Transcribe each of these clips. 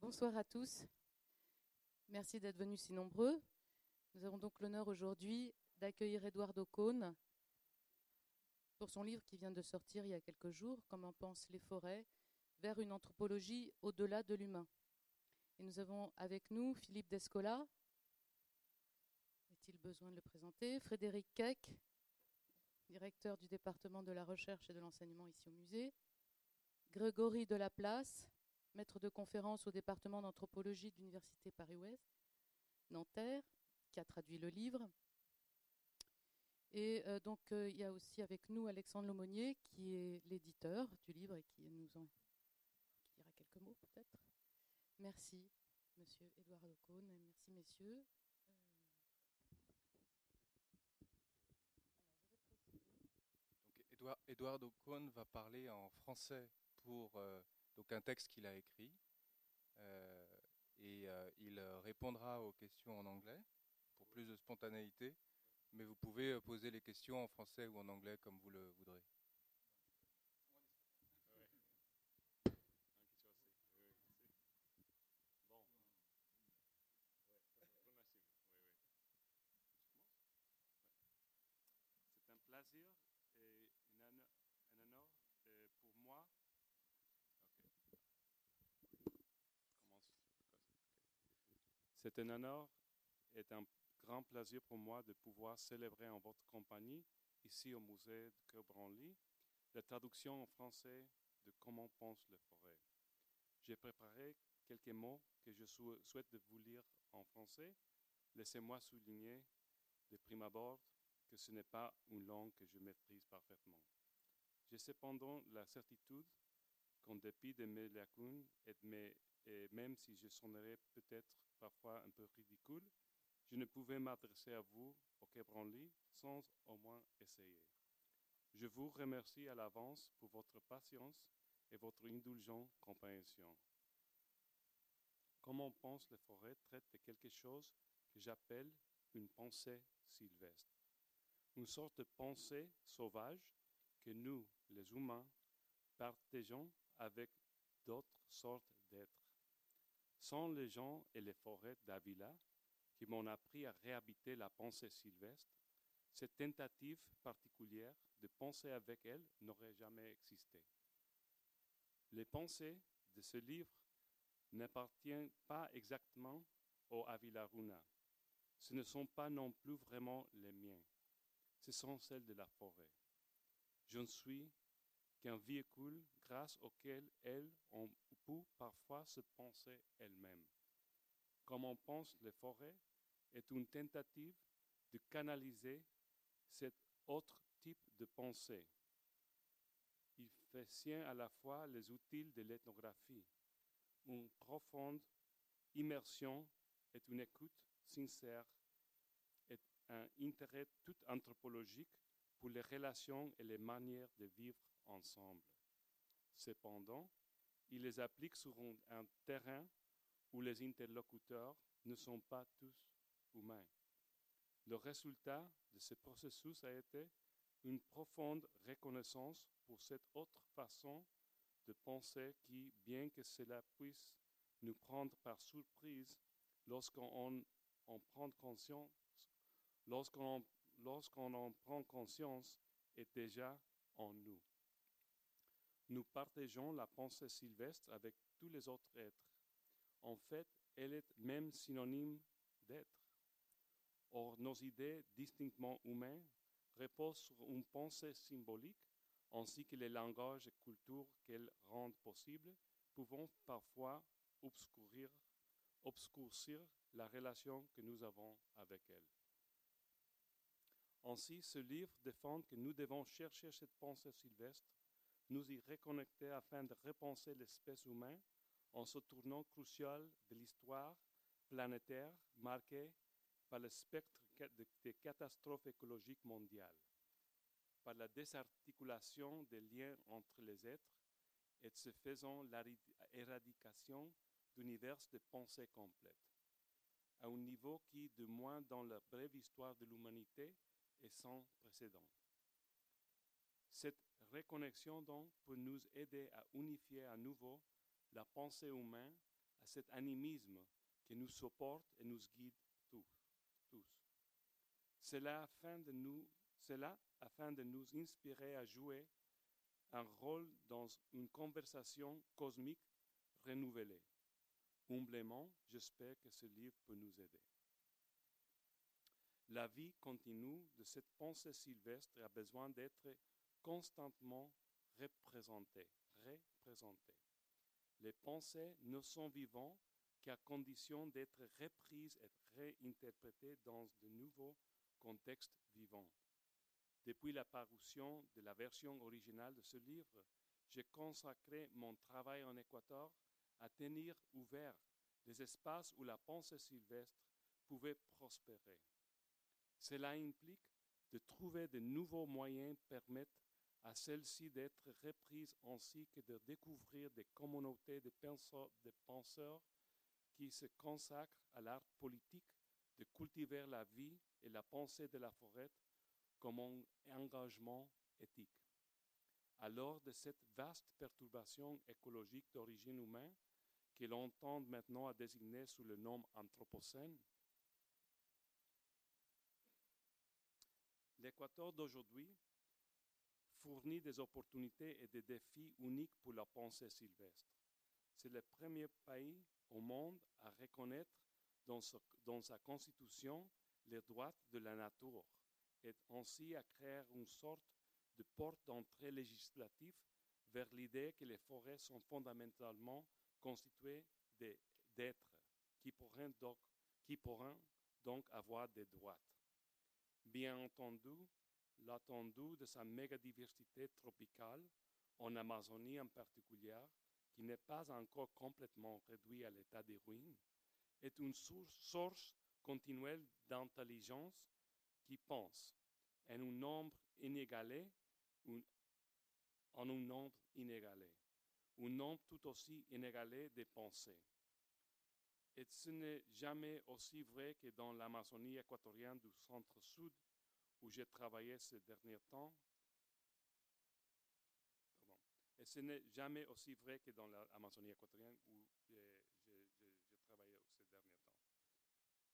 Bonsoir à tous. Merci d'être venus si nombreux. Nous avons donc l'honneur aujourd'hui d'accueillir Edouard Ocone pour son livre qui vient de sortir il y a quelques jours, Comment pensent les forêts, vers une anthropologie au-delà de l'humain. Et nous avons avec nous Philippe Descola. Est-il besoin de le présenter? Frédéric Keck, directeur du département de la recherche et de l'enseignement ici au musée. Grégory Delaplace, maître de conférence au département d'anthropologie de l'Université Paris-Ouest, Nanterre, qui a traduit le livre. Et euh, donc, euh, il y a aussi avec nous Alexandre Lomonier, qui est l'éditeur du livre et qui nous en dira quelques mots peut-être. Merci, monsieur Édouard Ocone, et merci, messieurs. Euh, Ocone va parler en français pour euh, donc un texte qu'il a écrit. Euh, et euh, il euh, répondra aux questions en anglais pour plus de spontanéité. Mais vous pouvez euh, poser les questions en français ou en anglais comme vous le voudrez. Bon. C'est un plaisir et un honneur euh, pour moi. Ok. Je commence. Ok. C'est un honneur et un grand plaisir pour moi de pouvoir célébrer en votre compagnie, ici au musée de Cœur Branly, la traduction en français de Comment pense le forêt. J'ai préparé quelques mots que je sou- souhaite vous lire en français. Laissez-moi souligner de prime abord que ce n'est pas une langue que je maîtrise parfaitement. J'ai cependant la certitude qu'en dépit de mes lacunes et, et même si je sonnerais peut-être parfois un peu ridicule, je ne pouvais m'adresser à vous au Quai Branly sans au moins essayer. Je vous remercie à l'avance pour votre patience et votre indulgente compréhension. Comme on pense, les forêts traitent de quelque chose que j'appelle une pensée sylvestre? Une sorte de pensée sauvage que nous, les humains, partageons avec d'autres sortes d'êtres. Sans les gens et les forêts d'Avila, qui m'ont appris à réhabiter la pensée sylvestre, cette tentative particulière de penser avec elle n'aurait jamais existé. Les pensées de ce livre n'appartiennent pas exactement au Avila Runa. Ce ne sont pas non plus vraiment les miens. Ce sont celles de la forêt. Je ne suis qu'un véhicule grâce auquel elles ont pu parfois se penser elles-mêmes. Comme on pense les forêts est une tentative de canaliser cet autre type de pensée. Il fait sien à la fois les outils de l'ethnographie, une profonde immersion et une écoute sincère et un intérêt tout anthropologique pour les relations et les manières de vivre ensemble. Cependant, il les applique sur un, terrain où les interlocuteurs ne sont pas tous humains. Le résultat de ce processus a été une profonde reconnaissance pour cette autre façon de penser qui, bien que cela puisse nous prendre par surprise lorsqu'on en prend conscience, lorsqu'on en prend conscience, est déjà en nous. Nous partageons la pensée sylvestre avec tous les autres êtres. En fait, elle est même synonyme d'être. Or, nos idées distinctement humaines reposent sur une pensée symbolique ainsi que les langages et cultures qu'elles rendent possibles, pouvant parfois obscurcir la relation que nous avons avec elles. Ainsi, ce livre défend que nous devons chercher cette pensée sylvestre, nous y reconnecter afin de repenser l'espèce humaine en ce tournant crucial de l'histoire planétaire marquée par le spectre des catastrophes écologiques mondiales, par la désarticulation des liens entre les êtres et ce faisant l'éradication d'univers de pensée complète, à un niveau qui, de moins dans la brève histoire de l'humanité, est sans précédent. Cette reconnexion donc peut nous aider à unifier à nouveau la pensée humaine à cet animisme qui nous supporte et nous guide tous. Cela afin de nous, cela afin de nous inspirer à jouer un rôle dans une conversation cosmique renouvelée. Humblement, j'espère que ce livre peut nous aider. La vie continue de cette pensée sylvestre a besoin d'être constamment représentée. Les pensées ne sont vivantes qu'à condition d'être reprises et réinterprétées dans de nouveaux contextes vivants. Depuis la parution de la version originale de ce livre, j'ai consacré mon travail en Équateur à tenir ouverts les espaces où la pensée sylvestre pouvait prospérer. Cela implique de trouver de nouveaux moyens permettent à celle-ci d'être reprise ainsi que de découvrir des communautés de penseurs, qui se consacrent à l'art politique, de cultiver la vie et la pensée de la forêt comme un engagement éthique. Alors de cette vaste perturbation écologique d'origine humaine, que l'on tend maintenant à désigner sous le nom anthropocène, l'Équateur d'aujourd'hui fournit des opportunités et des défis uniques pour la pensée sylvestre. C'est le premier pays au monde à reconnaître dans, sa constitution les droits de la nature et ainsi à créer une sorte de porte d'entrée législative vers l'idée que les forêts sont fondamentalement constituées d'êtres qui qui pourraient donc avoir des droits. Bien entendu, l'attendu de sa mégadiversité tropicale, en Amazonie en particulier, qui n'est pas encore complètement réduit à l'état de ruine, est une source continuelle d'intelligence qui pense en un nombre inégalé, en un nombre inégalé, un nombre tout aussi inégalé de pensées. Et ce n'est jamais aussi vrai que dans l'Amazonie équatorienne du centre-sud, où j'ai travaillé ces derniers temps. Et ce n'est jamais aussi vrai que dans l'Amazonie équatorienne où j'ai travaillé ces derniers temps.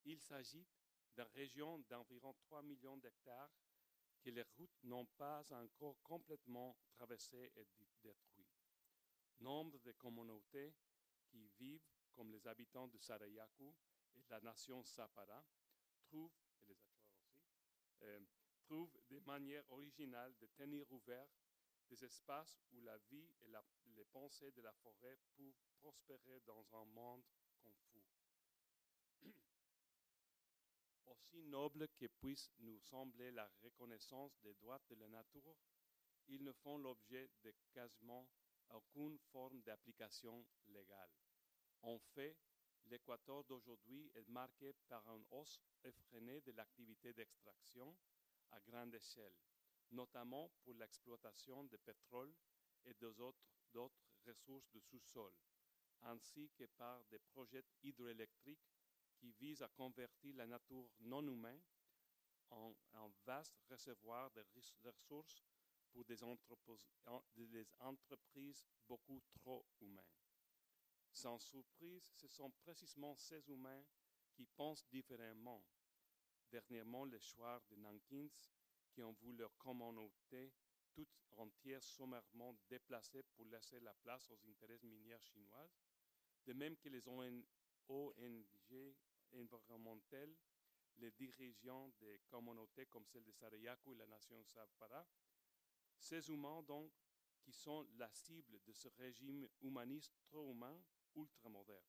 Il s'agit d'une région d'environ 3 millions d'hectares que les routes n'ont pas encore complètement traversées et détruites. Nombre de communautés qui vivent comme les habitants de Sarayaku et de la nation Sapara trouvent, et les aussi, euh, trouvent des manières originales de tenir ouverts des espaces où la vie et les pensées de la forêt peuvent prospérer dans un monde confus. Aussi noble que puisse nous sembler la reconnaissance des droits de la nature, ils ne font l'objet de quasiment aucune forme d'application légale. En fait, l'Équateur d'aujourd'hui est marqué par une hausse effrénée de l'activité d'extraction à grande échelle, notamment pour l'exploitation de pétrole et d'autres ressources de sous-sol, ainsi que par des projets hydroélectriques qui visent à convertir la nature non humaine en un vaste réservoir de ressources pour des, des entreprises beaucoup trop humaines. Sans surprise, ce sont précisément ces humains qui pensent différemment Dernièrement, les choix de Nankins, qui ont vu leur communauté toute entière sommairement déplacée pour laisser la place aux intérêts miniers chinois, de même que les ONG environnementales, les dirigeants des communautés comme celle de Sarayaku et la nation Sapara, ces humains donc qui sont la cible de ce régime humaniste trop humain ultramoderne.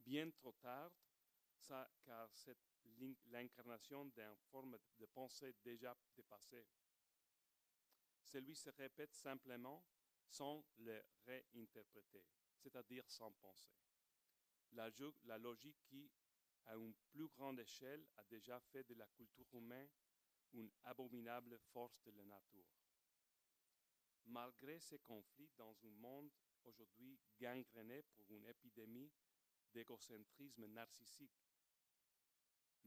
Bien trop tard, ça, car cette l'incarnation d'une forme de pensée déjà dépassée. Celui se répète simplement sans le réinterpréter, c'est-à-dire sans penser. La, la logique qui, à une plus grande échelle, a déjà fait de la culture humaine une abominable force de la nature. Malgré ces conflits dans un monde aujourd'hui gangréné pour une épidémie d'égocentrisme narcissique,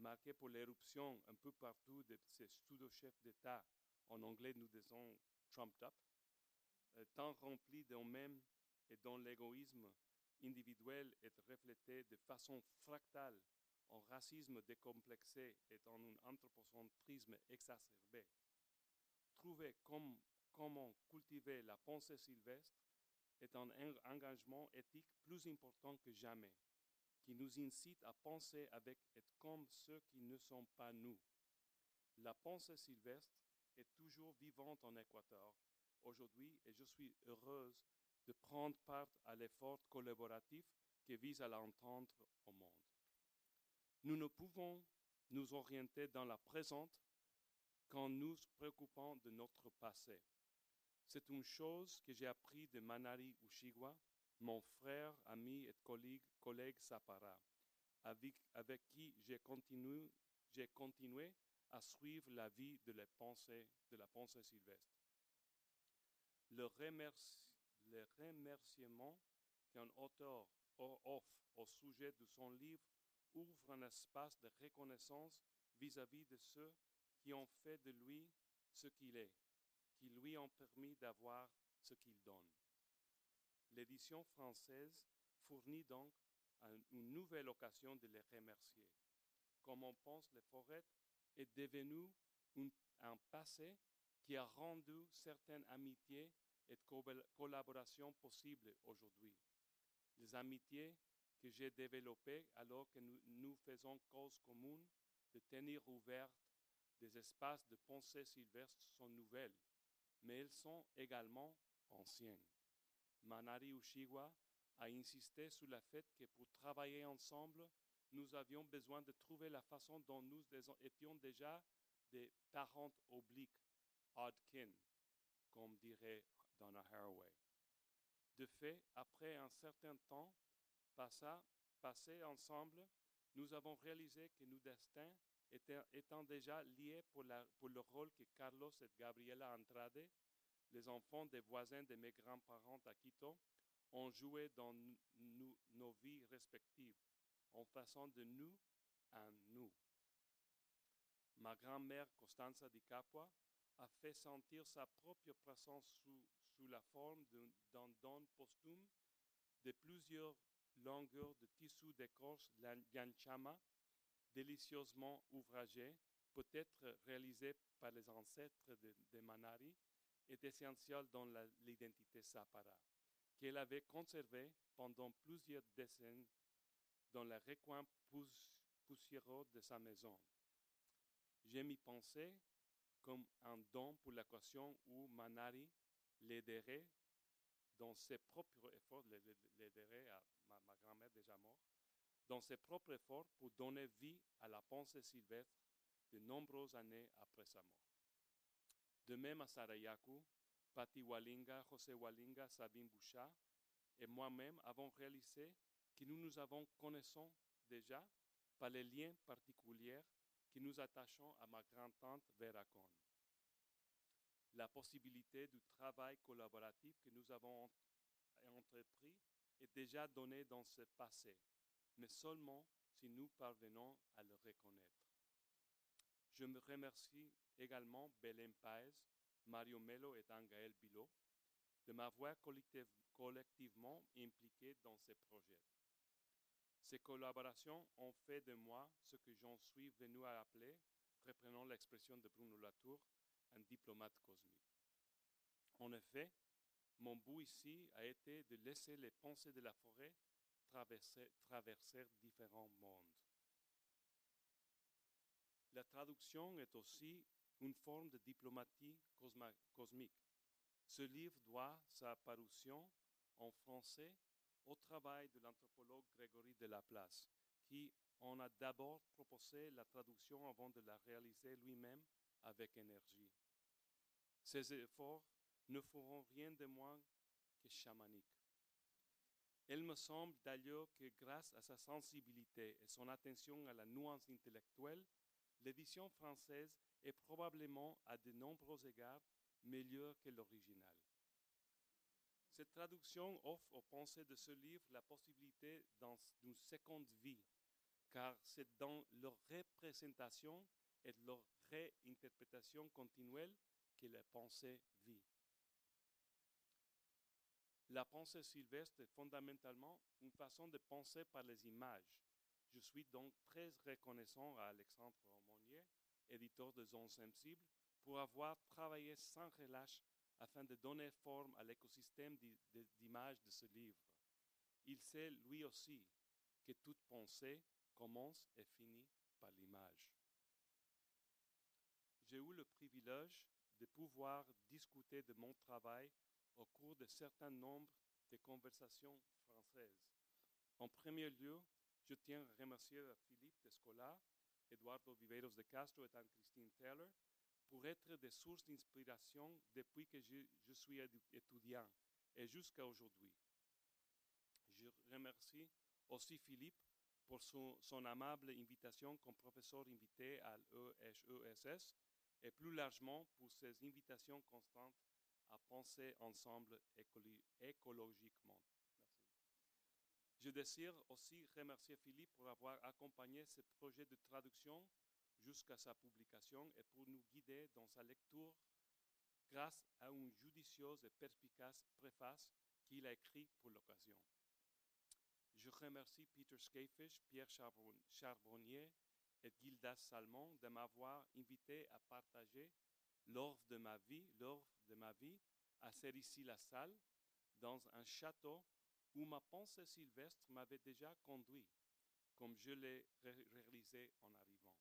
marqué pour l'éruption un peu partout de ces pseudo-chefs d'État, en anglais nous disons trumped up, euh, tant remplis d'eux-mêmes et dont l'égoïsme individuelle est reflétée de façon fractale en racisme décomplexé et en un anthropocentrisme exacerbé. Trouver comment cultiver la pensée sylvestre est un engagement éthique plus important que jamais, qui nous incite à penser avec et comme ceux qui ne sont pas nous. La pensée sylvestre est toujours vivante en Équateur aujourd'hui et je suis heureuse de prendre part à l'effort collaboratif qui vise à l'entendre au monde. Nous ne pouvons nous orienter dans la présente qu'en nous préoccupant de notre passé. C'est une chose que j'ai appris de Manari Ushigwa, mon frère, ami et collègue, collègue Sapara, avec, qui j'ai continué, à suivre la vie de la pensée, de la pensée sylvestre. Le remerciement qu'un auteur offre au sujet de son livre ouvre un espace de reconnaissance vis-à-vis de ceux qui ont fait de lui ce qu'il est, qui lui ont permis d'avoir ce qu'il donne. L'édition française fournit donc une nouvelle occasion de les remercier. Comme on pense, le forêt est devenu un passé qui a rendu certaines amitiés et collaborations possibles aujourd'hui. Les amitiés que j'ai développées alors que nous, nous faisons cause commune de tenir ouvertes des espaces de pensée sylvestre sont nouvelles, mais elles sont également anciennes. Manari Ushiwa a insisté sur le fait que pour travailler ensemble, nous avions besoin de trouver la façon dont nous étions déjà des parents obliques, odd kin, comme dirait Donna Haraway. De fait, après un certain temps passé ensemble, nous avons réalisé que nos destins étaient, étant déjà liés pour, pour, le rôle que Carlos et Gabriela Andrade, les enfants des voisins de mes grands-parents à Quito, ont joué dans nos vies respectives, en faisant de nous un nous. Ma grand-mère Costanza di Capua a fait sentir sa propre présence sous, la forme d'un don posthume de plusieurs longueurs de tissu d'écorce yanchama délicieusement ouvragé, peut-être réalisé par les ancêtres de, Manari, est essentiel dans l'identité Sapara, qu'elle avait conservée pendant plusieurs décennies dans le recoin poussiéreux de sa maison. J'ai mis pensé comme un don pour l'équation où Manari l'aiderait dans ses propres efforts, l'aiderait à ma, ma grand-mère déjà morte, dans ses propres efforts pour donner vie à la pensée sylvestre de nombreuses années après sa mort. De même à Sarayaku, Pati Walinga, José Walinga, Sabine Bouchard et moi-même avons réalisé que nous nous avons connaissons déjà par les liens particuliers qui nous attachons à ma grand-tante Veracon. La possibilité du travail collaboratif que nous avons entrepris est déjà donnée dans ce passé, mais seulement si nous parvenons à le reconnaître. Je me remercie également Belém Paez, Mario Melo et Angaël Bilot de m'avoir collectivement impliqué dans ces projets. Ces collaborations ont fait de moi ce que j'en suis venu à appeler, reprenant l'expression de Bruno Latour, un diplomate cosmique. En effet, mon but ici a été de laisser les pensées de la forêt traverser, traverser différents mondes. La traduction est aussi une forme de diplomatie cosmique. Ce livre doit sa parution en français au travail de l'anthropologue Grégory de Laplace, qui en a d'abord proposé la traduction avant de la réaliser lui-même avec énergie. Ces efforts ne feront rien de moins que chamaniques. Il me semble d'ailleurs que grâce à sa sensibilité et son attention à la nuance intellectuelle, l'édition française est probablement à de nombreux égards meilleure que l'original. Cette traduction offre aux pensées de ce livre la possibilité d'une seconde vie, car c'est dans leur représentation et leur réinterprétation continuelle que la pensée vit. La pensée sylvestre est fondamentalement une façon de penser par les images. Je suis donc très reconnaissant à Alexandre Aumonier, éditeur de Zones Sensibles, pour avoir travaillé sans relâche afin de donner forme à l'écosystème d'images de ce livre. Il sait lui aussi que toute pensée commence et finit par l'image. J'ai eu le privilège de pouvoir discuter de mon travail au cours de certain nombre de conversations françaises. En premier lieu, je tiens à remercier Philippe Descola, Eduardo Viveiros de Castro et Anne-Christine Taylor pour être des sources d'inspiration depuis que je, suis étudiant et jusqu'à aujourd'hui. Je remercie aussi Philippe pour son, son, amable invitation comme professeur invité à l'EHESS et plus largement pour ses invitations constantes à penser ensemble écologiquement. Je désire aussi remercier Philippe pour avoir accompagné ce projet de traduction jusqu'à sa publication et pour nous guider dans sa lecture grâce à une judicieuse et perspicace préface qu'il a écrite pour l'occasion. Je remercie Peter Skafish, Pierre Charbonnier et Gildas Salmon de m'avoir invité à partager l'œuvre de ma vie, l'œuvre de ma vie, à Céricy-la-Salle, dans un château où ma pensée sylvestre m'avait déjà conduit, comme je l'ai réalisé en arrivant.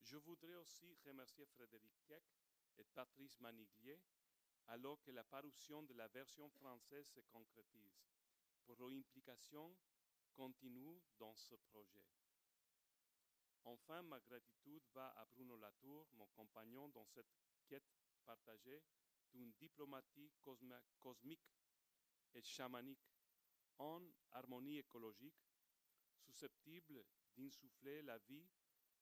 Je voudrais aussi remercier Frédéric Keck et Patrice Maniglier, alors que la parution de la version française se concrétise, pour leur implication continue dans ce projet. Enfin, ma gratitude va à Bruno Latour, mon compagnon dans cette quête partagée d'une diplomatie cosmique et chamanique en harmonie écologique, susceptible d'insuffler la vie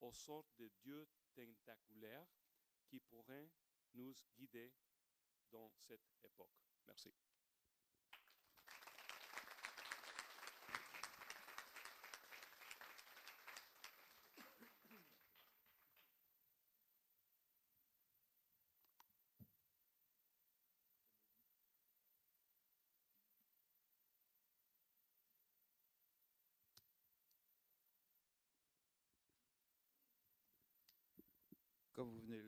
aux sortes de dieux tentaculaires qui pourraient nous guider dans cette époque. Merci. Comme vous venez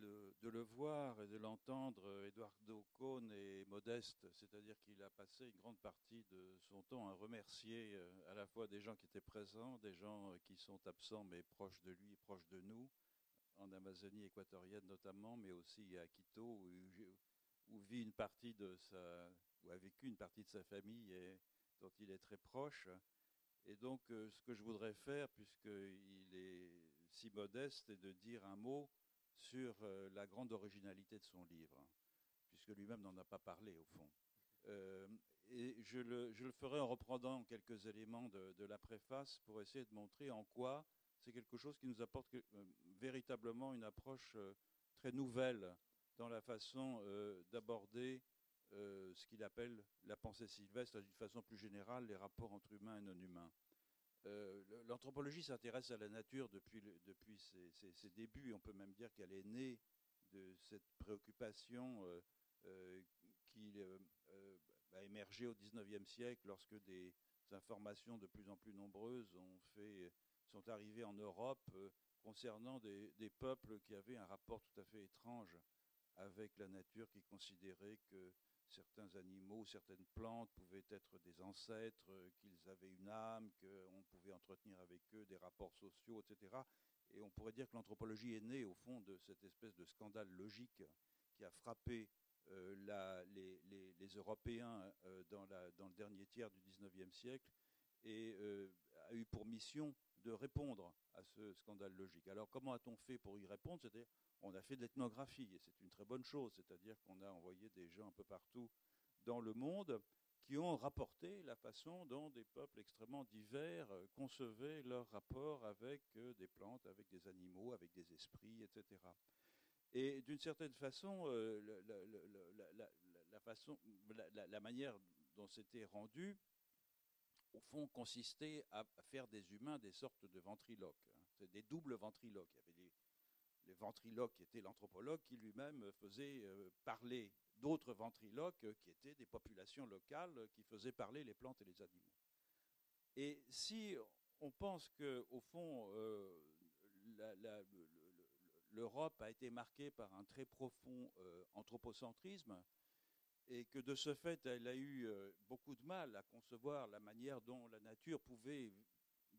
de le voir et de l'entendre, Eduardo Cohn est modeste, c'est-à-dire qu'il a passé une grande partie de son temps à remercier euh, à la fois des gens qui étaient présents, des gens qui sont absents mais proches de lui, proches de nous, en Amazonie équatorienne notamment, mais aussi à Quito où, vit une partie de sa, où a vécu une partie de sa famille et dont il est très proche. Et donc, euh, ce que je voudrais faire, puisqu'il est si modeste, est de dire un mot sur euh, la grande originalité de son livre, puisque lui-même n'en a pas parlé au fond. Euh, et je le, ferai en reprenant quelques éléments de, la préface pour essayer de montrer en quoi c'est quelque chose qui nous apporte euh, véritablement une approche très nouvelle dans la façon d'aborder ce qu'il appelle la pensée sylvestre, d'une façon plus générale, les rapports entre humains et non humains. L'anthropologie s'intéresse à la nature depuis, ses, débuts. On peut même dire qu'elle est née de cette préoccupation euh, euh, qui euh, a émergé au XIXe siècle lorsque des informations de plus en plus nombreuses sont arrivées en Europe concernant des, peuples qui avaient un rapport tout à fait étrange avec la nature, qui considéraient que certains animaux, certaines plantes pouvaient être des ancêtres, euh, qu'ils avaient une âme, qu'on pouvait entretenir avec eux des rapports sociaux, etc. Et on pourrait dire que l'anthropologie est née au fond de cette espèce de scandale logique qui a frappé euh, les, Européens euh, dans, le dernier tiers du XIXe siècle et a eu pour mission de répondre à ce scandale logique. Alors comment a-t-on fait pour y répondre? C'est-à-dire on a fait de l'ethnographie, et c'est une très bonne chose, c'est-à-dire qu'on a envoyé des gens un peu partout dans le monde qui ont rapporté la façon dont des peuples extrêmement divers euh, concevaient leur rapport avec euh, des plantes, avec des animaux, avec des esprits, etc. Et d'une certaine façon, la, manière dont c'était rendu, au fond, consistait à faire des humains des sortes de ventriloques. Hein. Des doubles ventriloques. Les, le ventriloque qui était l'anthropologue qui lui-même faisait parler d'autres ventriloques qui étaient des populations locales qui faisaient parler les plantes et les animaux. Et si on pense que, au fond, l'Europe a été marquée par un très profond anthropocentrisme, et que de ce fait, elle a eu beaucoup de mal à concevoir la manière dont la nature pouvait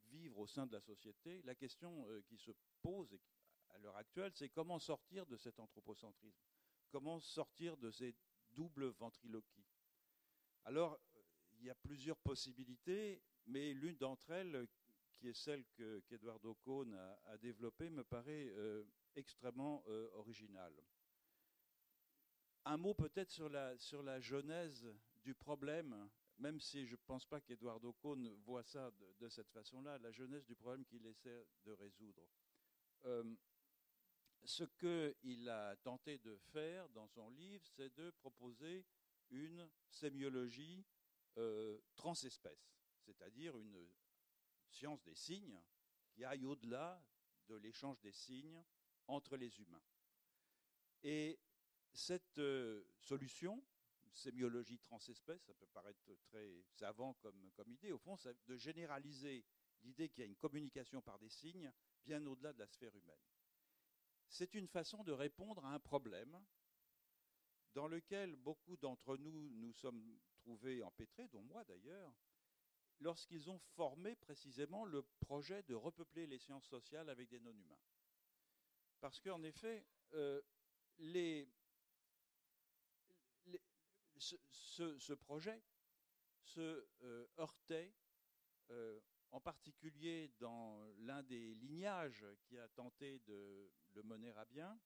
vivre au sein de la société, la question qui se pose à l'heure actuelle, c'est comment sortir de cet anthropocentrisme Comment sortir de ces doubles ventriloquies Alors, il y a plusieurs possibilités, mais l'une d'entre elles, qui est celle qu'Eduardo Cohn a, développée, me paraît extrêmement originale. Un mot peut-être sur la, sur la genèse du problème, même si je ne pense pas qu'Eduardo Cohn voit ça de, cette façon-là, la genèse du problème qu'il essaie de résoudre. Euh, ce qu'il a tenté de faire dans son livre, c'est de proposer une sémiologie euh, transespèce, c'est-à-dire une science des signes qui aille au-delà de l'échange des signes entre les humains. Et cette euh, solution, sémiologie transespèce, ça peut paraître très savant comme, comme idée, au fond, c'est de généraliser l'idée qu'il y a une communication par des signes bien au-delà de la sphère humaine. C'est une façon de répondre à un problème dans lequel beaucoup d'entre nous nous sommes trouvés empêtrés, dont moi d'ailleurs, lorsqu'ils ont formé précisément le projet de repeupler les sciences sociales avec des non-humains. Parce qu'en effet, euh, ce, projet se euh, heurtait, euh, en particulier dans l'un des lignages qui a tenté de le mener à bien,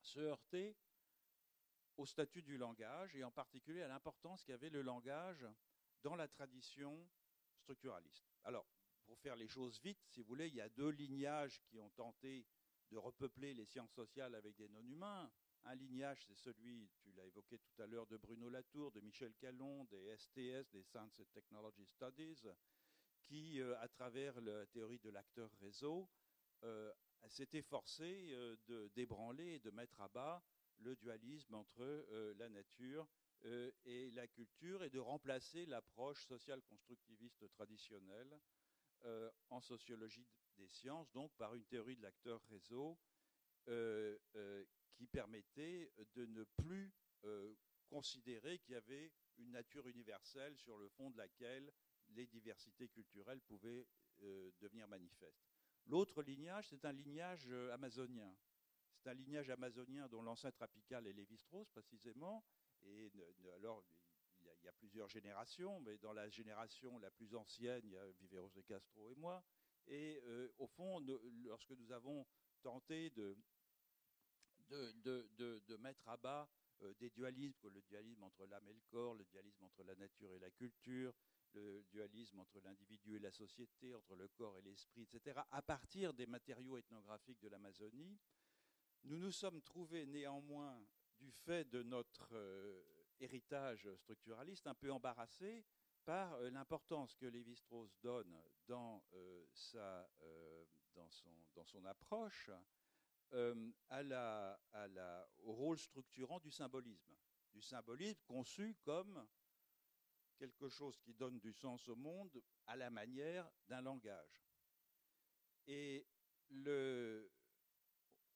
se heurtait au statut du langage et en particulier à l'importance qu'avait le langage dans la tradition structuraliste. Alors, pour faire les choses vite, si vous voulez, il y a deux lignages qui ont tenté de repeupler les sciences sociales avec des non-humains. Un lignage, c'est celui, tu l'as évoqué tout à l'heure, de Bruno Latour, de Michel Callon, des STS, des Science and Technology Studies, qui, euh, à travers la théorie de l'acteur réseau, euh, s'était forcé euh, de débranler et de mettre à bas le dualisme entre la nature et la culture et de remplacer l'approche sociale constructiviste traditionnelle en sociologie des sciences, donc par une théorie de l'acteur réseau qui permettait de ne plus considérer qu'il y avait une nature universelle sur le fond de laquelle les diversités culturelles pouvaient euh, devenir manifestes. L'autre lignage, c'est un lignage euh, amazonien. C'est un lignage amazonien dont l'ancêtre apical est Lévi-Strauss, précisément. Et alors, il y, a, il y, a, plusieurs générations, mais dans la génération la plus ancienne, il y a Viveros de Castro et moi. Et au fond, lorsque nous avons tenté de, de, mettre à bas euh, des dualismes, le dualisme entre l'âme et le corps, le dualisme entre la nature et la culture, le dualisme entre l'individu et la société, entre le corps et l'esprit, etc., à partir des matériaux ethnographiques de l'Amazonie, nous nous sommes trouvés néanmoins, du fait de notre euh, héritage structuraliste, un peu embarrassés par euh, l'importance que Lévi-Strauss donne dans, sa, dans, son, dans son approche euh, à la, à la, au rôle structurant du symbolisme, du symbolisme conçu comme quelque chose qui donne du sens au monde à la manière d'un langage. Et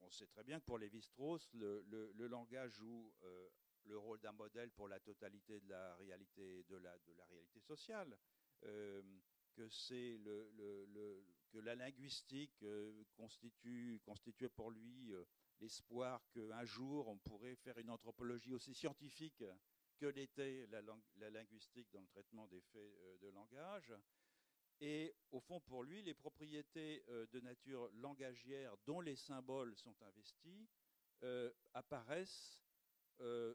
on sait très bien que pour Lévi-Strauss, le, langage joue euh, le rôle d'un modèle pour la totalité de la réalité, sociale. Que la linguistique euh, constitue, constituait pour lui euh, l'espoir qu'un jour on pourrait faire une anthropologie aussi scientifique que l'était la, linguistique dans le traitement des faits euh, de langage. Et au fond, pour lui, les propriétés de nature langagière dont les symboles sont investis apparaissent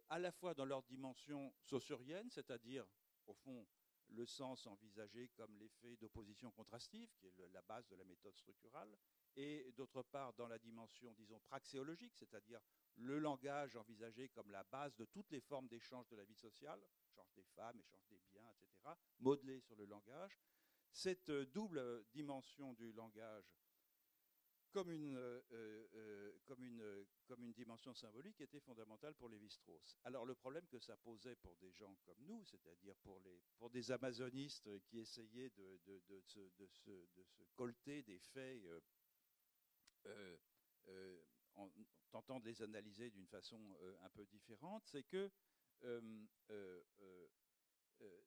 à la fois dans leur dimension saussurienne, c'est-à-dire, au fond, le sens envisagé comme l'effet d'opposition contrastive, qui est la base de la méthode structurale, et d'autre part dans la dimension, disons, praxéologique, c'est-à-dire le langage envisagé comme la base de toutes les formes d'échange de la vie sociale, échange des femmes, échange des biens, etc., modelé sur le langage. Cette double dimension du langage comme une, euh, euh, comme, une, dimension symbolique était fondamentale pour Lévi-Strauss. Alors le problème que ça posait pour des gens comme nous, c'est-à-dire pour, des amazonistes qui essayaient de, se, colter des faits euh, en tentant de les analyser d'une façon un peu différente, c'est que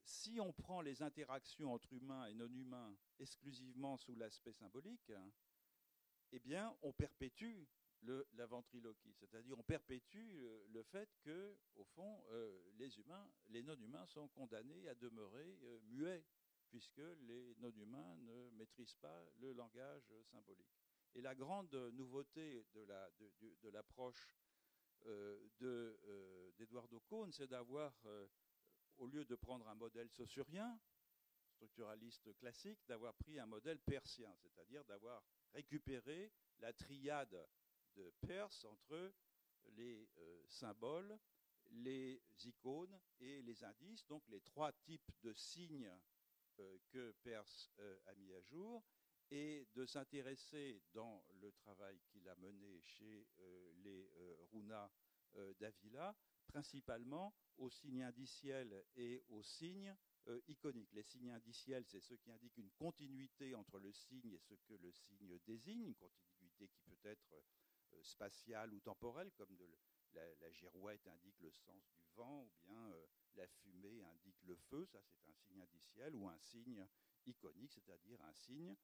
si on prend les interactions entre humains et non-humains exclusivement sous l'aspect symbolique, eh bien, on perpétue la ventriloquie, c'est-à-dire on perpétue le, fait que, au fond, euh, les humains, les non-humains sont condamnés à demeurer euh, muets, puisque les non-humains ne maîtrisent pas le langage symbolique. Et la grande nouveauté de l'approche la, de, euh, d'Eduardo c'est d'avoir, au lieu de prendre un modèle saussurien, structuraliste classique, d'avoir pris un modèle persien, c'est-à-dire d'avoir récupéré la triade de Perse entre les euh, symboles, les icônes et les indices, donc les trois types de signes euh, que Perse euh, a mis à jour, et de s'intéresser dans le travail qu'il a mené chez les Runa d'Avila, principalement aux signes indiciels et aux signes euh, iconiques. Les signes indiciels, c'est ceux qui indiquent une continuité entre le signe et ce que le signe désigne, une continuité qui peut être euh, spatiale ou temporelle, comme la, girouette indique le sens du vent, ou bien euh, la fumée indique le feu, ça c'est un signe indiciel, ou un signe iconique, c'est-à-dire un signe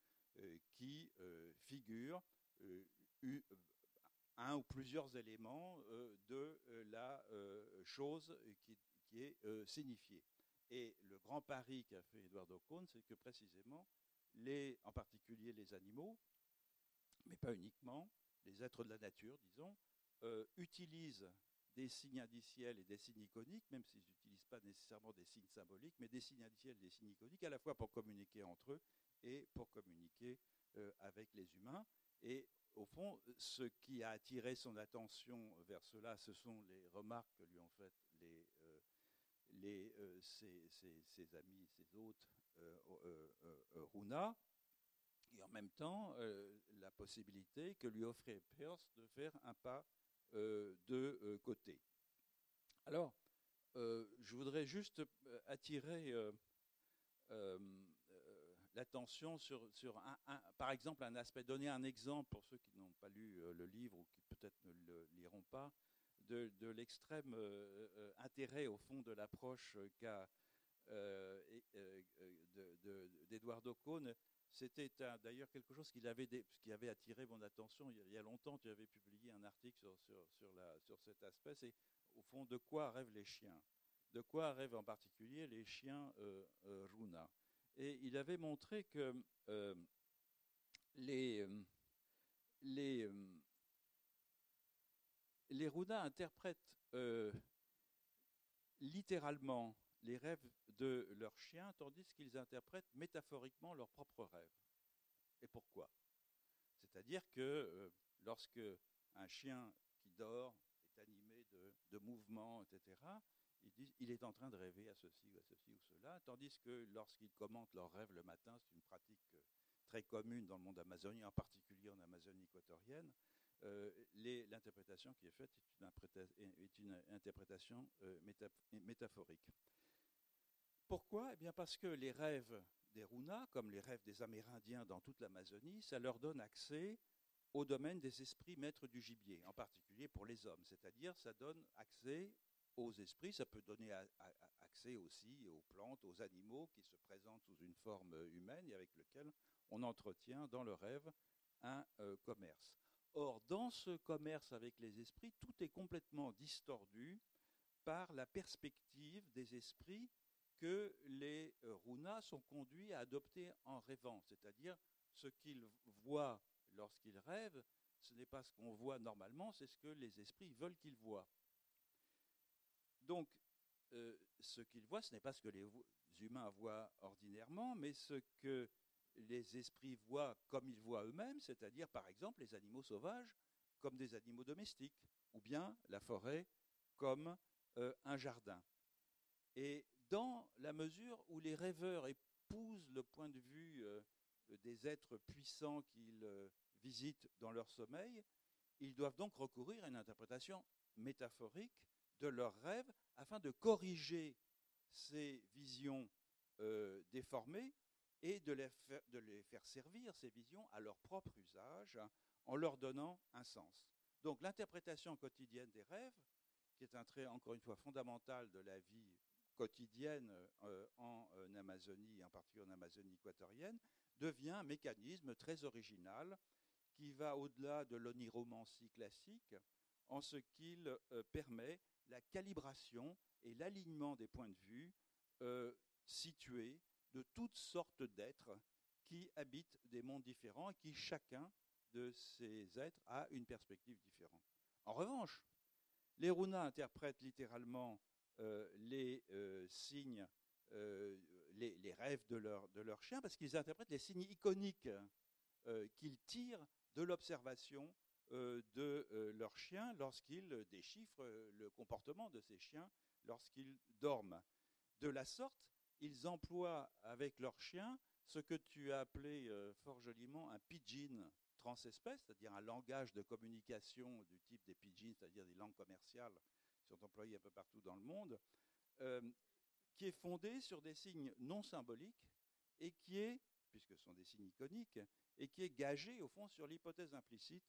qui figure un ou plusieurs éléments de la chose qui, est signifiée. Et le grand pari qu'a fait Eduardo Cohn, c'est que précisément, les, en particulier les animaux, mais pas uniquement, les êtres de la nature, disons, euh, utilisent des signes indiciels et des signes iconiques, même s'ils n'utilisent pas nécessairement des signes symboliques, mais des signes indiciels et des signes iconiques, à la fois pour communiquer entre eux et pour communiquer euh, avec les humains. Et au fond, ce qui a attiré son attention vers cela, ce sont les remarques que lui ont faites les, euh, ses, amis, ses hôtes euh, euh, Runa, et en même temps la possibilité que lui offrait Peirce de faire un pas de côté. Alors, je voudrais juste attirer l'attention sur, sur un, par exemple, un aspect, donner un exemple pour ceux qui n'ont pas lu le livre ou qui peut-être ne le liront pas, de, l'extrême euh, euh, intérêt au fond de l'approche qu'a d'Edouard euh. C'était d'ailleurs quelque chose qui avait, qui avait attiré mon attention il y a longtemps. Tu avais publié un article sur, sur, sur, cet aspect. C'est au fond de quoi rêvent les chiens? De quoi rêvent en particulier les chiens Runa? Et il avait montré que les, les, les Runa interprètent euh, littéralement les rêves de leurs chiens, tandis qu'ils interprètent métaphoriquement leurs propres rêves. Et pourquoi? C'est-à-dire que euh, lorsque un chien qui dort est animé de, de mouvements, etc., il est en train de rêver à ceci ou à ceci ou cela, tandis que lorsqu'ils commentent leurs rêves le matin, c'est une pratique euh, très commune dans le monde amazonien, en particulier en Amazonie équatorienne, euh, l'interprétation qui est faite est une, interprétation euh, métaphorique. Pourquoi? Eh bien parce que les rêves des Runa, comme les rêves des Amérindiens dans toute l'Amazonie, ça leur donne accès au domaine des esprits maîtres du gibier, en particulier pour les hommes. C'est-à-dire, ça donne accès aux esprits, ça peut donner accès aussi aux plantes, aux animaux qui se présentent sous une forme humaine et avec lesquels on entretient dans le rêve un euh, commerce. Or, dans ce commerce avec les esprits, tout est complètement distordu par la perspective des esprits que les euh, runas sont conduits à adopter en rêvant, c'est-à-dire ce qu'ils voient lorsqu'ils rêvent, ce n'est pas ce qu'on voit normalement, c'est ce que les esprits veulent qu'ils voient. Donc, euh, ce qu'ils voient, ce n'est pas ce que les humains voient ordinairement, mais ce que les esprits voient comme ils voient eux-mêmes, c'est-à-dire par exemple les animaux sauvages comme des animaux domestiques, ou bien la forêt comme euh, un jardin. Et dans la mesure où les rêveurs épousent le point de vue euh, des êtres puissants qu'ils visitent dans leur sommeil, ils doivent donc recourir à une interprétation métaphorique de leurs rêves afin de corriger ces visions déformées et de les, faire, de les faire servir, ces visions, à leur propre usage, en leur donnant un sens. Donc l'interprétation quotidienne des rêves, qui est un trait, encore une fois, fondamental de la vie quotidienne euh, en euh, Amazonie, en particulier en Amazonie équatorienne, devient un mécanisme très original qui va au-delà de l'oniromancie classique en ce qu'il euh, permet la calibration et l'alignement des points de vue situés de toutes sortes d'êtres qui habitent des mondes différents et qui chacun de ces êtres a une perspective différente. En revanche, les runas interprètent littéralement euh, les euh, signes, euh, les, rêves de leur, de leur chien, parce qu'ils interprètent les signes iconiques qu'ils tirent de l'observation de leur chien lorsqu'ils déchiffrent le comportement de ces chiens lorsqu'ils dorment. De la sorte, ils emploient avec leur chien ce que tu as appelé fort joliment un pidgin transespèce, c'est-à-dire un langage de communication du type des pidgins, c'est-à-dire des langues commerciales qui sont employées un peu partout dans le monde, euh, qui est fondé sur des signes non symboliques et qui est, puisque ce sont des signes iconiques, et qui est gagé au fond sur l'hypothèse implicite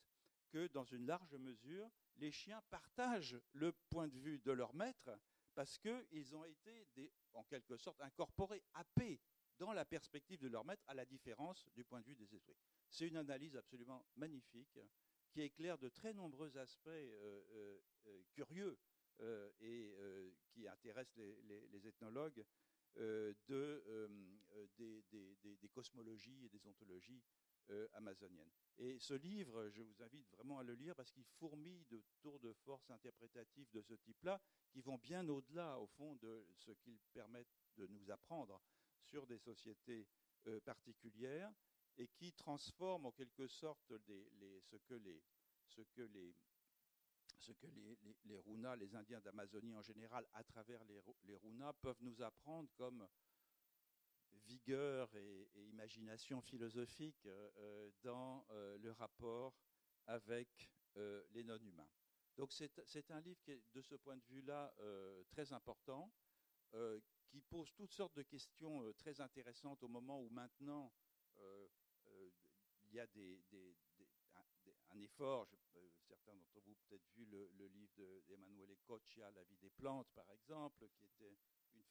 que dans une large mesure, les chiens partagent le point de vue de leur maître parce qu'ils ont été, en quelque sorte, incorporés, happés dans la perspective de leur maître, à la différence du point de vue des esprits. C'est une analyse absolument magnifique qui éclaire de très nombreux aspects euh, euh, euh, curieux et qui intéressent les, ethnologues de, des, des, cosmologies et des ontologies amazoniennes. Et ce livre, je vous invite vraiment à le lire parce qu'il fourmille de tours de force interprétatifs de ce type-là qui vont bien au-delà, au fond, de ce qu'ils permettent de nous apprendre sur des sociétés particulières et qui transforme en quelque sorte les, ce que les, les Runas, les Indiens d'Amazonie en général, à travers les, les Runas, peuvent nous apprendre comme vigueur et, imagination philosophique euh, euh, dans euh, le rapport avec les non-humains. Donc c'est un livre qui est de ce point de vue-là très important, qui pose toutes sortes de questions très intéressantes au moment où maintenant il y a un, effort, certains d'entre vous ont peut-être vu le, livre d'Emmanuel Coccia, La vie des plantes, par exemple, qui était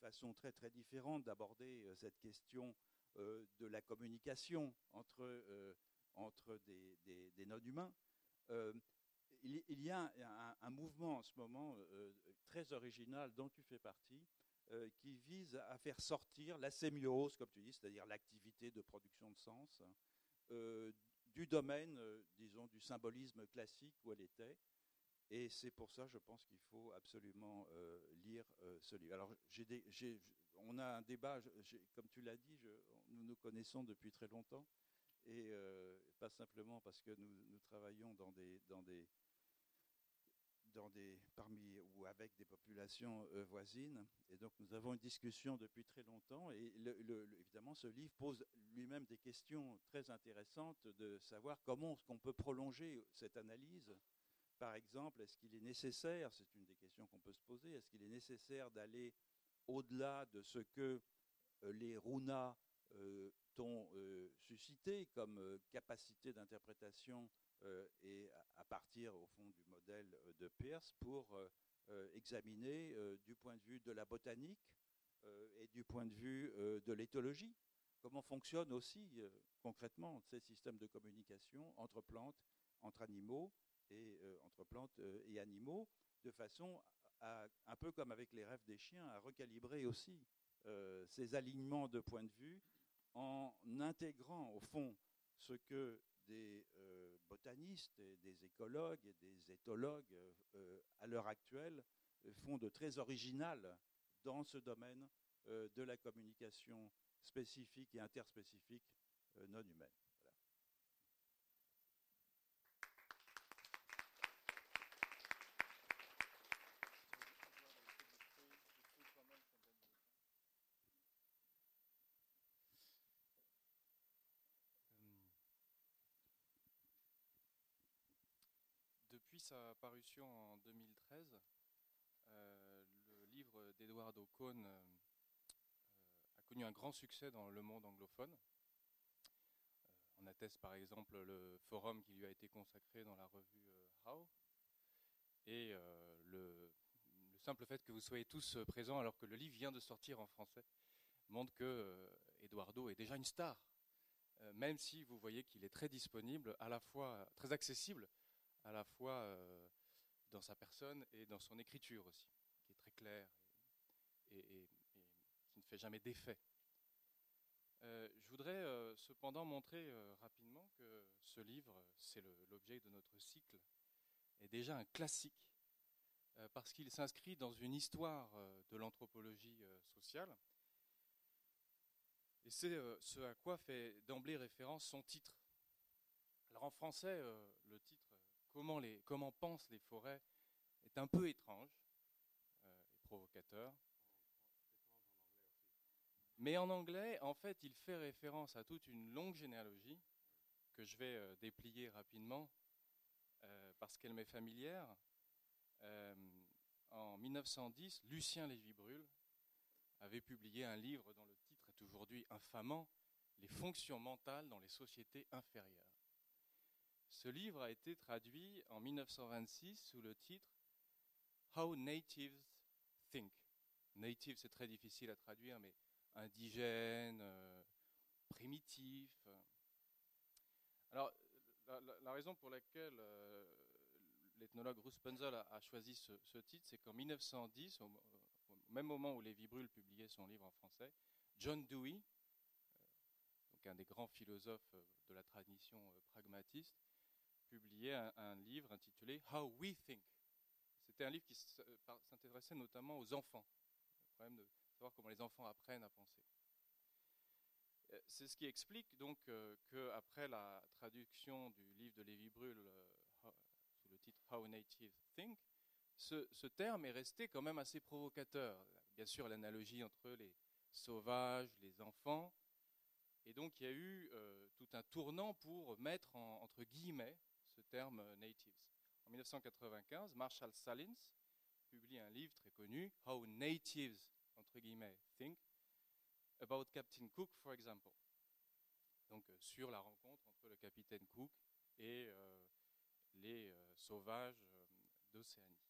façon très très différente d'aborder euh, cette question euh, de la communication entre, entre des, des, non-humains. Il, y a un, mouvement en ce moment très original dont tu fais partie, qui vise à faire sortir la sémiose, comme tu dis, c'est-à-dire l'activité de production de sens, euh, du domaine, euh, disons, du symbolisme classique où elle était. Et c'est pour ça, je pense qu'il faut absolument euh, lire ce livre. Alors, on a un débat, comme tu l'as dit, nous nous connaissons depuis très longtemps, et pas simplement parce que nous, travaillons dans des, dans des, dans des, parmi ou avec des populations euh, voisines. Et donc nous avons une discussion depuis très longtemps. Et évidemment, ce livre pose lui-même des questions très intéressantes de savoir comment qu'on peut prolonger cette analyse. Par exemple, est-ce qu'il est nécessaire, c'est une des questions qu'on peut se poser, est-ce qu'il est nécessaire d'aller au-delà de ce que euh, les runas euh, t'ont suscité comme capacité d'interprétation euh, et à partir au fond du modèle euh, de Peirce pour euh, examiner du point de vue de la botanique et du point de vue de l'éthologie? Comment fonctionnent aussi concrètement ces systèmes de communication entre plantes, entre animaux et entre plantes et animaux, de façon à, un peu comme avec les rêves des chiens, à recalibrer aussi ces alignements de points de vue en intégrant au fond ce que des euh, botanistes, des écologues et des éthologues euh, à l'heure actuelle font de très original dans ce domaine euh, de la communication spécifique et interspécifique non humaine. depuis sa parution en 2013, le livre d'Eduardo Cohn a connu un grand succès dans le monde anglophone. on atteste par exemple le forum qui lui a été consacré dans la revue How et le, simple fait que vous soyez tous présents alors que le livre vient de sortir en français montre que Eduardo est déjà une star euh, même si vous voyez qu'il est très disponible, à la fois très accessible, à la fois euh, dans sa personne et dans son écriture aussi, qui est très claire et, qui ne fait jamais d'effet. Euh, je voudrais cependant montrer rapidement que ce livre, c'est l'objet de notre cycle, est déjà un classique, parce qu'il s'inscrit dans une histoire de l'anthropologie sociale et c'est euh, ce à quoi fait d'emblée référence son titre. Alors en français, euh, le titre comment, les, comment pensent les forêts est un peu étrange euh, et provocateur. Mais en anglais, en fait, il fait référence à toute une longue généalogie que je vais déplier rapidement parce qu'elle m'est familière. en 1910, Lucien Lévy-Bruhl avait publié un livre dont le titre est aujourd'hui infamant, Les fonctions mentales dans les sociétés inférieures. Ce livre a été traduit en 1926 sous le titre How Natives Think. Native, c'est très difficile à traduire, mais indigène, euh, primitif. Alors, la, raison pour laquelle euh, l'ethnologue Ruth a, choisi ce, titre, c'est qu'en 1910, au, même moment où Lévi Brûle publiait son livre en français, John Dewey, euh, donc un des grands philosophes de la tradition pragmatiste, publiait un, livre intitulé How We Think. C'était un livre qui s'intéressait notamment aux enfants, le problème de savoir comment les enfants apprennent à penser. C'est ce qui explique donc qu'après la traduction du livre de Lévi Brûle sous le titre How Native Think, ce, terme est resté quand même assez provocateur. Bien sûr, l'analogie entre les sauvages, les enfants. Et donc, il y a eu euh, tout un tournant pour mettre entre guillemets euh. En 1995, Marshall Salins publie un livre très connu, How Natives, Think, about Captain Cook, for example. Donc, euh, sur la rencontre entre le capitaine Cook et les sauvages d'Océanie.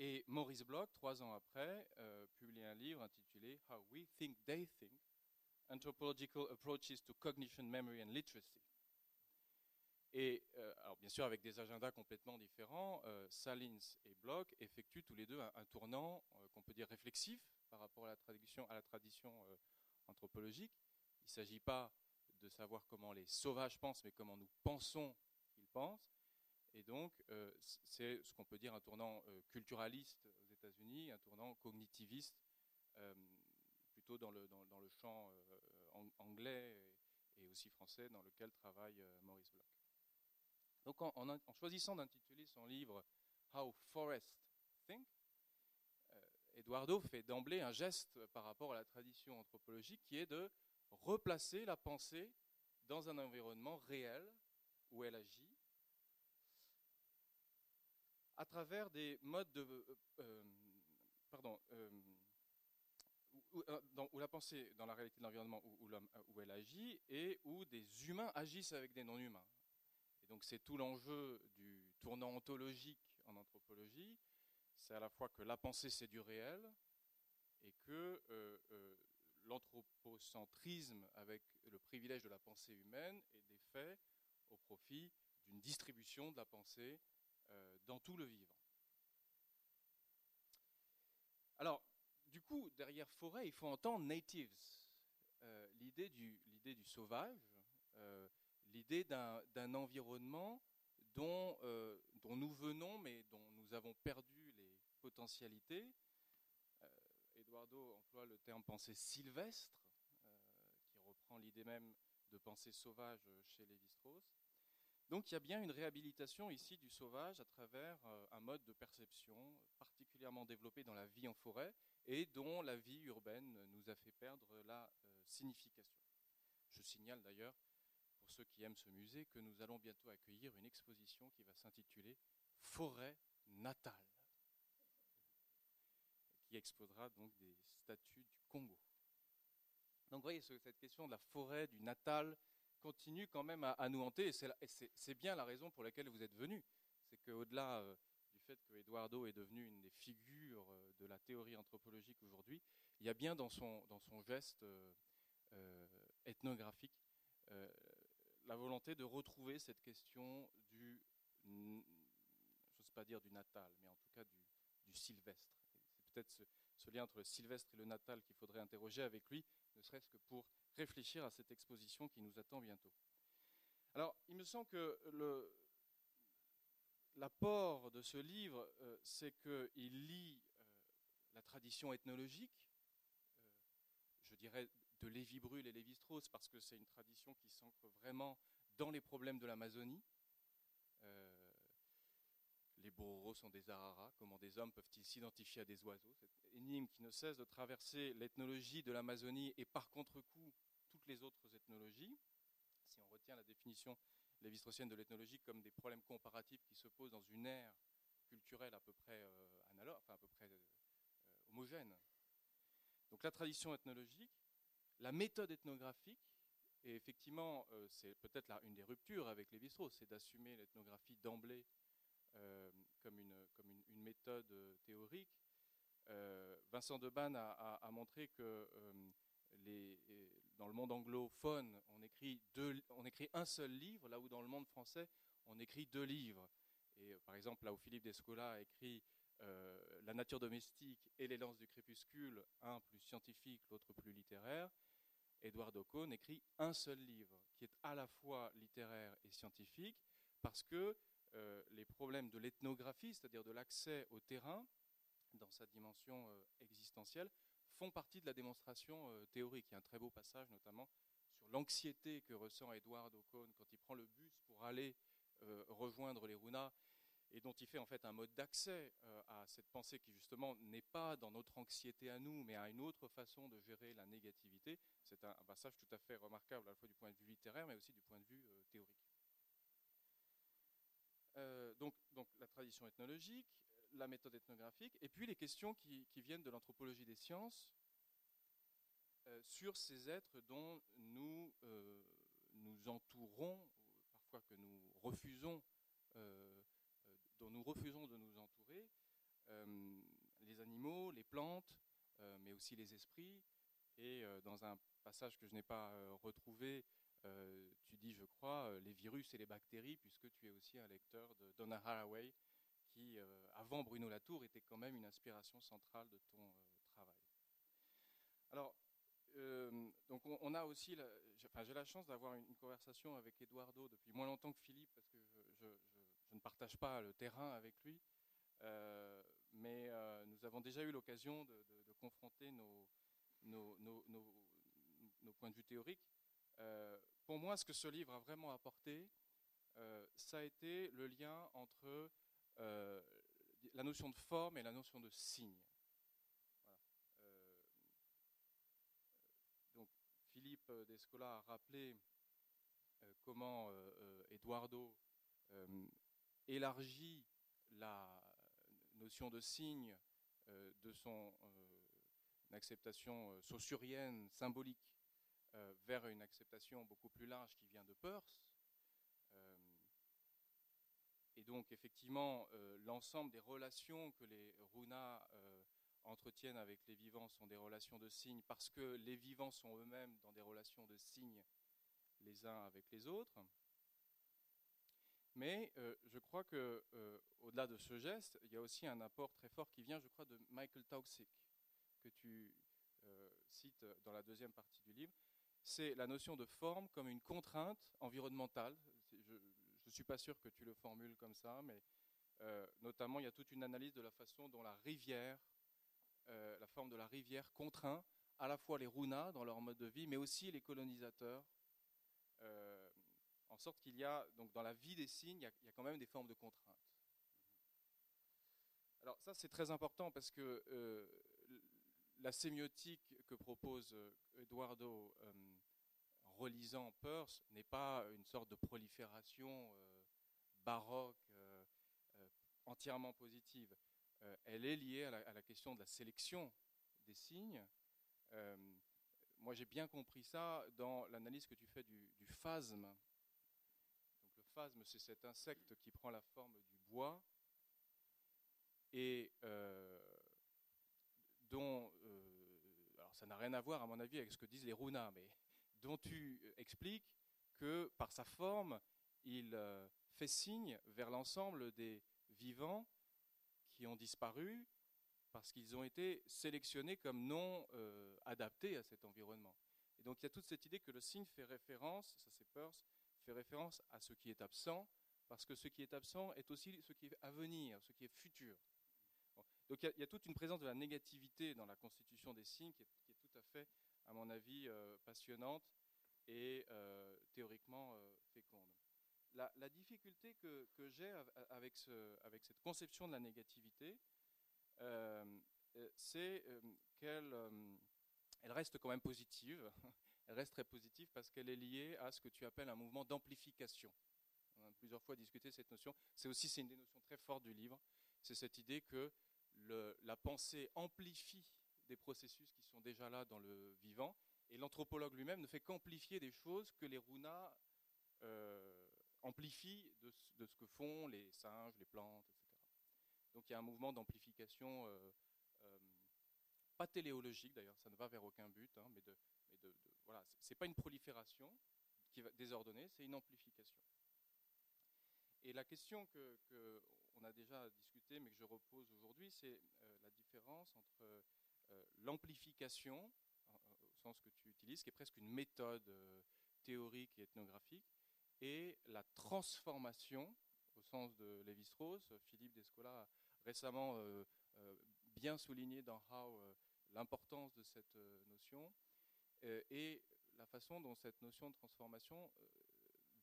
Et Maurice Bloch, trois ans après, euh, publie un livre intitulé How We Think They Think, Anthropological Approaches to Cognition, Memory and Literacy. Et euh, alors bien sûr avec des agendas complètement différents, euh, Salins et Bloch effectuent tous les deux un, tournant qu'on peut dire réflexif par rapport à la tradition, à la tradition anthropologique. Il ne s'agit pas de savoir comment les sauvages pensent, mais comment nous pensons qu'ils pensent. Et donc, euh, c'est ce qu'on peut dire un tournant euh, culturaliste aux États-Unis, un tournant cognitiviste, euh, plutôt dans, le champ anglais et, aussi français dans lequel travaille Maurice Bloch. Donc, en, choisissant d'intituler son livre How Forests Think, Eduardo fait d'emblée un geste par rapport à la tradition anthropologique qui est de replacer la pensée dans un environnement réel où elle agit à travers des modes de, euh, euh, pardon, euh, où, la pensée dans la réalité de l'environnement où, elle agit et où des humains agissent avec des non-humains. Donc c'est tout l'enjeu du tournant ontologique en anthropologie, c'est à la fois que la pensée c'est du réel et que l'anthropocentrisme avec le privilège de la pensée humaine est des faits au profit d'une distribution de la pensée euh, dans tout le vivant. Alors, du coup, derrière forêt, il faut entendre natives, euh, l'idée du, du, sauvage, euh, l'idée d'un environnement dont, dont, nous venons, mais dont nous avons perdu les potentialités. Eduardo emploie le terme pensée sylvestre, qui reprend l'idée même de pensée sauvage chez Lévi-Strauss. Donc il y a bien une réhabilitation ici du sauvage à travers euh, un mode de perception particulièrement développé dans la vie en forêt et dont la vie urbaine nous a fait perdre la euh, signification. Je signale d'ailleurs, pour ceux qui aiment ce musée, que nous allons bientôt accueillir une exposition qui va s'intituler Forêt natale, qui exposera donc des statues du Congo. Donc vous voyez, cette question de la forêt, du natal, continue quand même à, nous hanter, et c'est bien la raison pour laquelle vous êtes venu. C'est qu'au-delà euh, du fait que Eduardo est devenu une des figures euh, de la théorie anthropologique aujourd'hui, il y a bien dans son, dans son geste euh, ethnographique la volonté de retrouver cette question du, j'ose pas dire du natal, mais en tout cas du, du sylvestre. C'est peut-être ce, lien entre le sylvestre et le natal qu'il faudrait interroger avec lui, ne serait-ce que pour réfléchir à cette exposition qui nous attend bientôt. Alors, il me semble que l'apport de ce livre, euh, c'est qu'il lit euh, la tradition ethnologique, euh, je dirais de Lévi-Bruhl et Lévi-Strauss, parce que c'est une tradition qui s'ancre vraiment dans les problèmes de l'Amazonie. les Bororo sont des Araras, comment des hommes peuvent-ils s'identifier à des oiseaux? Cette énigme qui ne cesse de traverser l'ethnologie de l'Amazonie et par contre-coup toutes les autres ethnologies, si on retient la définition lévi-straussienne de l'ethnologie comme des problèmes comparatifs qui se posent dans une ère culturelle à peu près euh, analogue, enfin à peu près euh, homogène. Donc la tradition ethnologique, la méthode ethnographique, et effectivement, euh, c'est peut-être une des ruptures avec Lévi-Strauss, c'est d'assumer l'ethnographie d'emblée comme, une, comme une, méthode théorique. Vincent Debanne a, montré que dans le monde anglophone, on écrit, deux, on écrit un seul livre, là où dans le monde français, on écrit deux livres. Et euh, par exemple, là où Philippe Descola a écrit euh, La nature domestique et Les lances du crépuscule, un plus scientifique, l'autre plus littéraire, Édouard Ocon écrit un seul livre, qui est à la fois littéraire et scientifique, parce que euh, les problèmes de l'ethnographie, c'est-à-dire de l'accès au terrain, dans sa dimension existentielle, font partie de la démonstration euh, théorique. Il y a un très beau passage notamment sur l'anxiété que ressent Edward Ocon quand il prend le bus pour aller euh, rejoindre les Runas et dont il fait en fait un mode d'accès euh, à cette pensée qui justement n'est pas dans notre anxiété à nous, mais à une autre façon de gérer la négativité. C'est un, passage tout à fait remarquable à la fois du point de vue littéraire, mais aussi du point de vue théorique. donc, donc la tradition ethnologique, la méthode ethnographique, et puis les questions qui, viennent de l'anthropologie des sciences euh, sur ces êtres dont nous euh, nous entourons, parfois que nous refusons, euh, dont nous refusons de nous entourer, les animaux, les plantes, mais aussi les esprits. Et dans un passage que je n'ai pas retrouvé, tu dis, je crois, les virus et les bactéries, puisque tu es aussi un lecteur de Donna Haraway, qui, euh, avant Bruno Latour, était quand même une inspiration centrale de ton euh, travail. Alors, euh, donc on, a aussi, j'ai la chance d'avoir une, conversation avec Eduardo depuis moins longtemps que Philippe, parce que je, ne partage pas le terrain avec lui, mais nous avons déjà eu l'occasion de, confronter nos, points de vue théoriques. pour moi, ce que ce livre a vraiment apporté, ça a été le lien entre euh, la notion de forme et la notion de signe. Euh, donc, Philippe Descola a rappelé euh, comment Eduardo élargit la notion de signe de son acceptation saussurienne, symbolique, vers une acceptation beaucoup plus large qui vient de Peirce, et donc, effectivement, euh, l'ensemble des relations que les runas euh, entretiennent avec les vivants sont des relations de signes, parce que les vivants sont eux-mêmes dans des relations de signes les uns avec les autres. Mais je crois que, au-delà de ce geste, il y a aussi un apport très fort qui vient, je crois, de Michael Taussig, que tu cites dans la deuxième partie du livre. C'est la notion de forme comme une contrainte environnementale. Je, ne suis pas sûr que tu le formules comme ça, mais notamment il y a toute une analyse de la façon dont la rivière, la forme de la rivière contraint à la fois les Runas dans leur mode de vie, mais aussi les colonisateurs, en sorte qu'il y a, donc dans la vie des signes, il y, a, il y, a, quand même des formes de contraintes. Alors ça c'est très important parce que la sémiotique que propose Eduardo relisant Peirce, n'est pas une sorte de prolifération baroque entièrement positive. elle est liée à la, question de la sélection des signes. moi, j'ai bien compris ça dans l'analyse que tu fais du, du phasme. C'est cet insecte qui prend la forme du bois et dont, alors ça n'a rien à voir à mon avis avec ce que disent les runas, mais dont tu expliques que par sa forme, il fait signe vers l'ensemble des vivants qui ont disparu parce qu'ils ont été sélectionnés comme non adaptés à cet environnement. Et donc il y a toute cette idée que le signe fait référence, ça c'est Peirce, fait référence à ce qui est absent, parce que ce qui est absent est aussi ce qui est à venir, ce qui est futur. Donc il y, a toute une présence de la négativité dans la constitution des signes qui est, tout à fait, à mon avis, euh, passionnante et euh, théoriquement euh, féconde. La, difficulté que, j'ai avec, avec, cette conception de la négativité, c'est qu'elle elle reste quand même positive. Elle reste très positive parce qu'elle est liée à ce que tu appelles un mouvement d'amplification. On a plusieurs fois discuté cette notion. C'est aussi c'est une des notions très fortes du livre. C'est cette idée que la pensée amplifie des processus qui sont déjà là dans le vivant, et l'anthropologue lui-même ne fait qu'amplifier des choses que les runas euh, amplifient de, ce que font les singes, les plantes, etc. Donc il y a un mouvement d'amplification, euh, euh, pas téléologique d'ailleurs, ça ne va vers aucun but, hein, mais de, mais de, voilà, c'est pas une prolifération qui va désordonnée, c'est une amplification. Et la question que, a déjà discuté, mais que je repose aujourd'hui, c'est euh, la différence entre euh, l'amplification, au sens que tu utilises, qui est presque une méthode euh, théorique et ethnographique, et la transformation, au sens de Lévi-Strauss. Philippe Descola a récemment bien souligné dans How l'importance de cette notion et la façon dont cette notion de transformation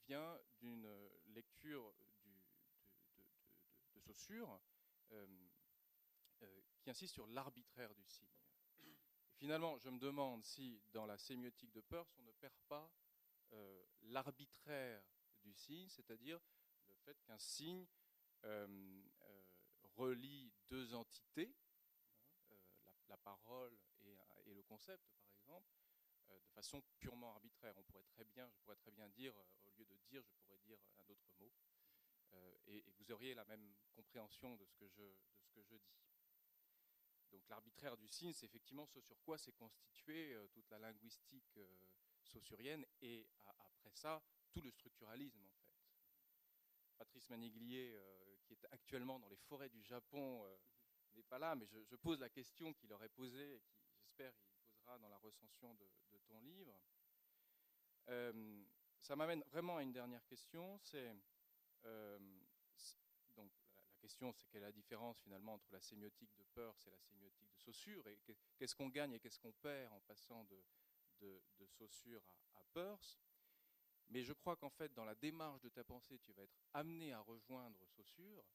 vient d'une lecture Saussure, euh, euh, qui insiste sur l'arbitraire du signe. finalement, je me demande si dans la sémiotique de Peirce, on ne perd pas euh, l'arbitraire du signe, c'est-à-dire le fait qu'un signe relie deux entités, hein, la, parole et, le concept, par exemple, de façon purement arbitraire. On pourrait très bien, je pourrais très bien dire, au lieu de dire, je pourrais dire un autre mot. Euh, et, vous auriez la même compréhension de ce que je, de ce que je dis. Donc l'arbitraire du signe, c'est effectivement ce sur quoi s'est constituée euh, toute la linguistique euh, saussurienne et après ça, tout le structuralisme en fait. Patrice Maniglier, qui est actuellement dans les forêts du Japon, n'est pas là, mais je, pose la question qu'il aurait posée et qui, j'espère, dans la recension de, ton livre. ça m'amène vraiment à une dernière question, c'est euh, donc la, question, c'est quelle est la différence finalement entre la sémiotique de Peirce et la sémiotique de Saussure, et qu'est-ce qu'on gagne et qu'est-ce qu'on perd en passant de, de, Saussure à, à Peirce. Mais je crois qu'en fait, dans la démarche de ta pensée, tu vas être amené à rejoindre Saussure,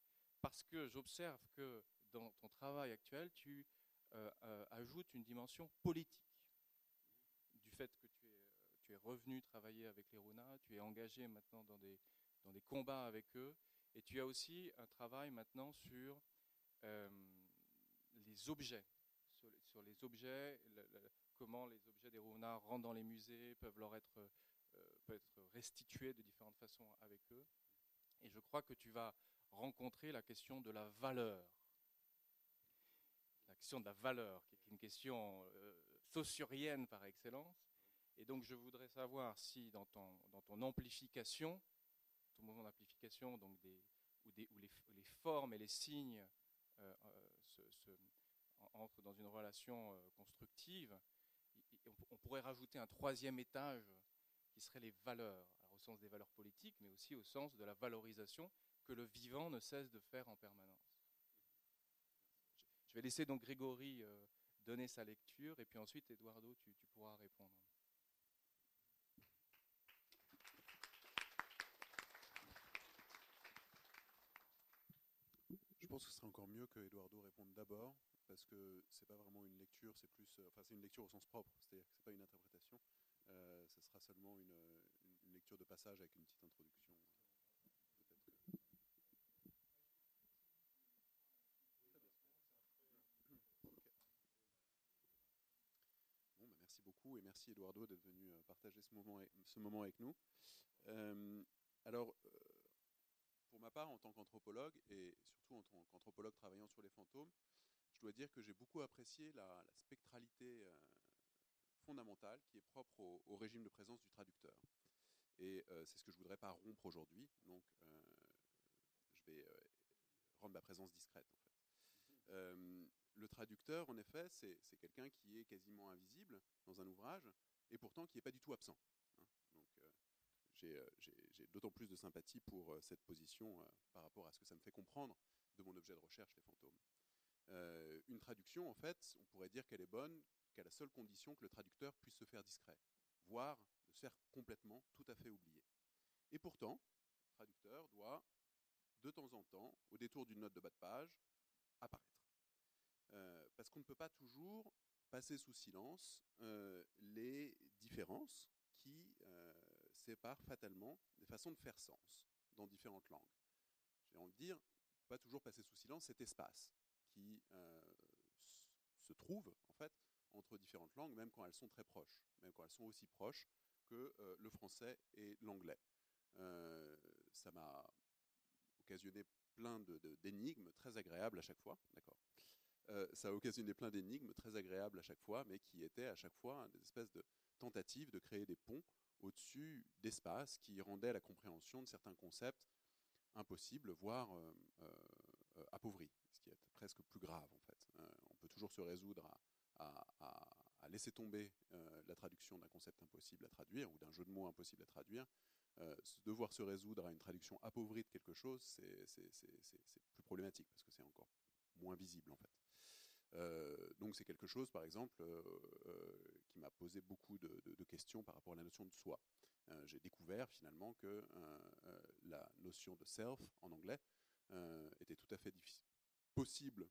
parce que j'observe que dans ton travail actuel, tu euh, euh, ajoutes une dimension politique du fait que tu es, es revenu travailler avec les Runa, tu es engagé maintenant dans des, combats avec eux. Et tu as aussi un travail maintenant sur euh, les objets, sur, les objets, comment les objets des Rouenards rentrent dans les musées, peuvent leur euh, peuvent être restitués de différentes façons avec eux. Et je crois que tu vas rencontrer la question de la valeur. La question de la valeur, qui est une question euh, saussurienne par excellence. Et donc je voudrais savoir si dans ton, dans ton amplification, mouvement d'amplification, donc où, les, formes et les signes euh, euh, entrent dans une relation euh, constructive, on, pourrait rajouter un troisième étage qui serait les valeurs, au sens des valeurs politiques, mais aussi au sens de la valorisation que le vivant ne cesse de faire en permanence. Je vais laisser donc Grégory donner sa lecture, et puis ensuite, Eduardo, tu, pourras répondre. Je pense que ce serait encore mieux que Eduardo réponde d'abord, parce que c'est pas vraiment une lecture, c'est plus, euh, enfin c'est une lecture au sens propre, c'est-à-dire que c'est pas une interprétation. Euh, ce sera seulement une lecture de passage avec une petite introduction. Peut-être que- Bon, bah, merci beaucoup et merci Eduardo d'être venu euh, partager ce moment, avec- ce moment avec nous. Euh, alors, euh, pour ma part, en tant qu'anthropologue et surtout en tant qu'anthropologue travaillant sur les fantômes, je dois dire que j'ai beaucoup apprécié la, la spectralité euh, fondamentale qui est propre au, au régime de présence du traducteur. Et euh, c'est ce que je voudrais pas rompre aujourd'hui. Donc, je vais rendre ma présence discrète. En fait. Euh, le traducteur, en effet, c'est quelqu'un qui est quasiment invisible dans un ouvrage et pourtant qui n'est pas du tout absent. hein. Donc, euh, j'ai euh, j'ai- d'autant plus de sympathie pour euh, cette position par rapport à ce que ça me fait comprendre de mon objet de recherche, les fantômes. Une traduction, en fait, on pourrait dire qu'elle est bonne qu'à la seule condition que le traducteur puisse se faire discret, voire se faire complètement, tout à fait oublier. Et pourtant, le traducteur doit, de temps en temps, au détour d'une note de bas de page, apparaître. Euh, parce qu'on ne peut pas toujours passer sous silence euh, les différences qui euh, séparent fatalement des façons de faire sens dans différentes langues. J'ai envie de dire, pas toujours passer sous silence cet espace qui se trouve en fait entre différentes langues, même quand elles sont très proches, même quand elles sont aussi proches que le français et l'anglais. Ça m'a occasionné plein de- de- d'énigmes très agréables à chaque fois, d'accord? Ça a occasionné plein d'énigmes très agréables à chaque fois, mais qui étaient à chaque fois des espèces de tentatives de créer des ponts au-dessus d'espaces qui rendaient la compréhension de certains concepts impossibles, voire euh, appauvris, ce qui est presque plus grave en fait. Euh, on peut toujours se résoudre à, à- laisser tomber la traduction d'un concept impossible à traduire ou d'un jeu de mots impossible à traduire. Devoir se résoudre à une traduction appauvrie de quelque chose, c'est plus problématique parce que c'est encore moins visible en fait. Euh, donc c'est quelque chose, par exemple, euh, euh, qui m'a posé beaucoup de, questions par rapport à la notion de soi. J'ai découvert finalement que la notion de self en anglais était tout à fait possible,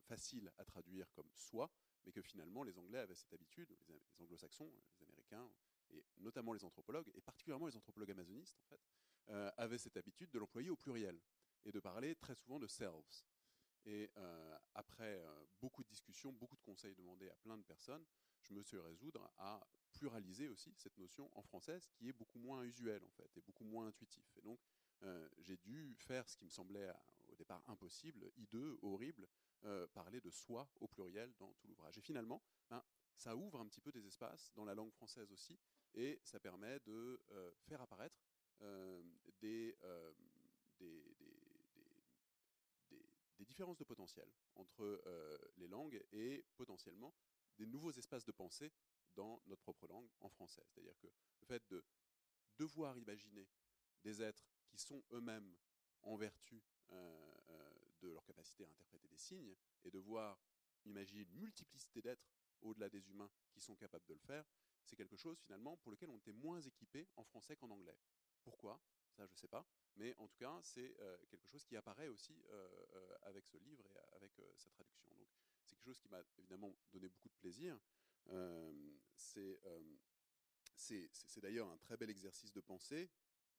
facile à traduire comme soi, mais que finalement les Anglais avaient cette habitude, les, Anglo-Saxons, les Américains, et notamment les anthropologues, et particulièrement les anthropologues amazonistes en fait, avaient cette habitude de l'employer au pluriel et de parler très souvent de selves. Et après beaucoup de discussions, beaucoup de conseils demandés à plein de personnes, je me suis résoudre à pluraliser aussi cette notion en français, ce qui est beaucoup moins usuel en fait, et beaucoup moins intuitif. Et donc, j'ai dû faire ce qui me semblait au départ impossible, hideux, horrible, parler de soi au pluriel dans tout l'ouvrage. Et finalement, ben, ça ouvre un petit peu des espaces dans la langue française aussi, et ça permet de faire apparaître des- de potentiel entre euh, les langues et potentiellement des nouveaux espaces de pensée dans notre propre langue en français. C'est-à-dire que le fait de devoir imaginer des êtres qui sont eux-mêmes en vertu euh, euh, de leur capacité à interpréter des signes et de voir imaginer une multiplicité d'êtres au-delà des humains qui sont capables de le faire, c'est quelque chose finalement pour lequel on était moins équipé en français qu'en anglais. Pourquoi? Ça, je ne sais pas. Mais en tout cas, c'est euh, quelque chose qui apparaît aussi euh, euh, avec ce livre et avec sa traduction. Donc, c'est quelque chose qui m'a évidemment donné beaucoup de plaisir. C'est d'ailleurs un très bel exercice de pensée,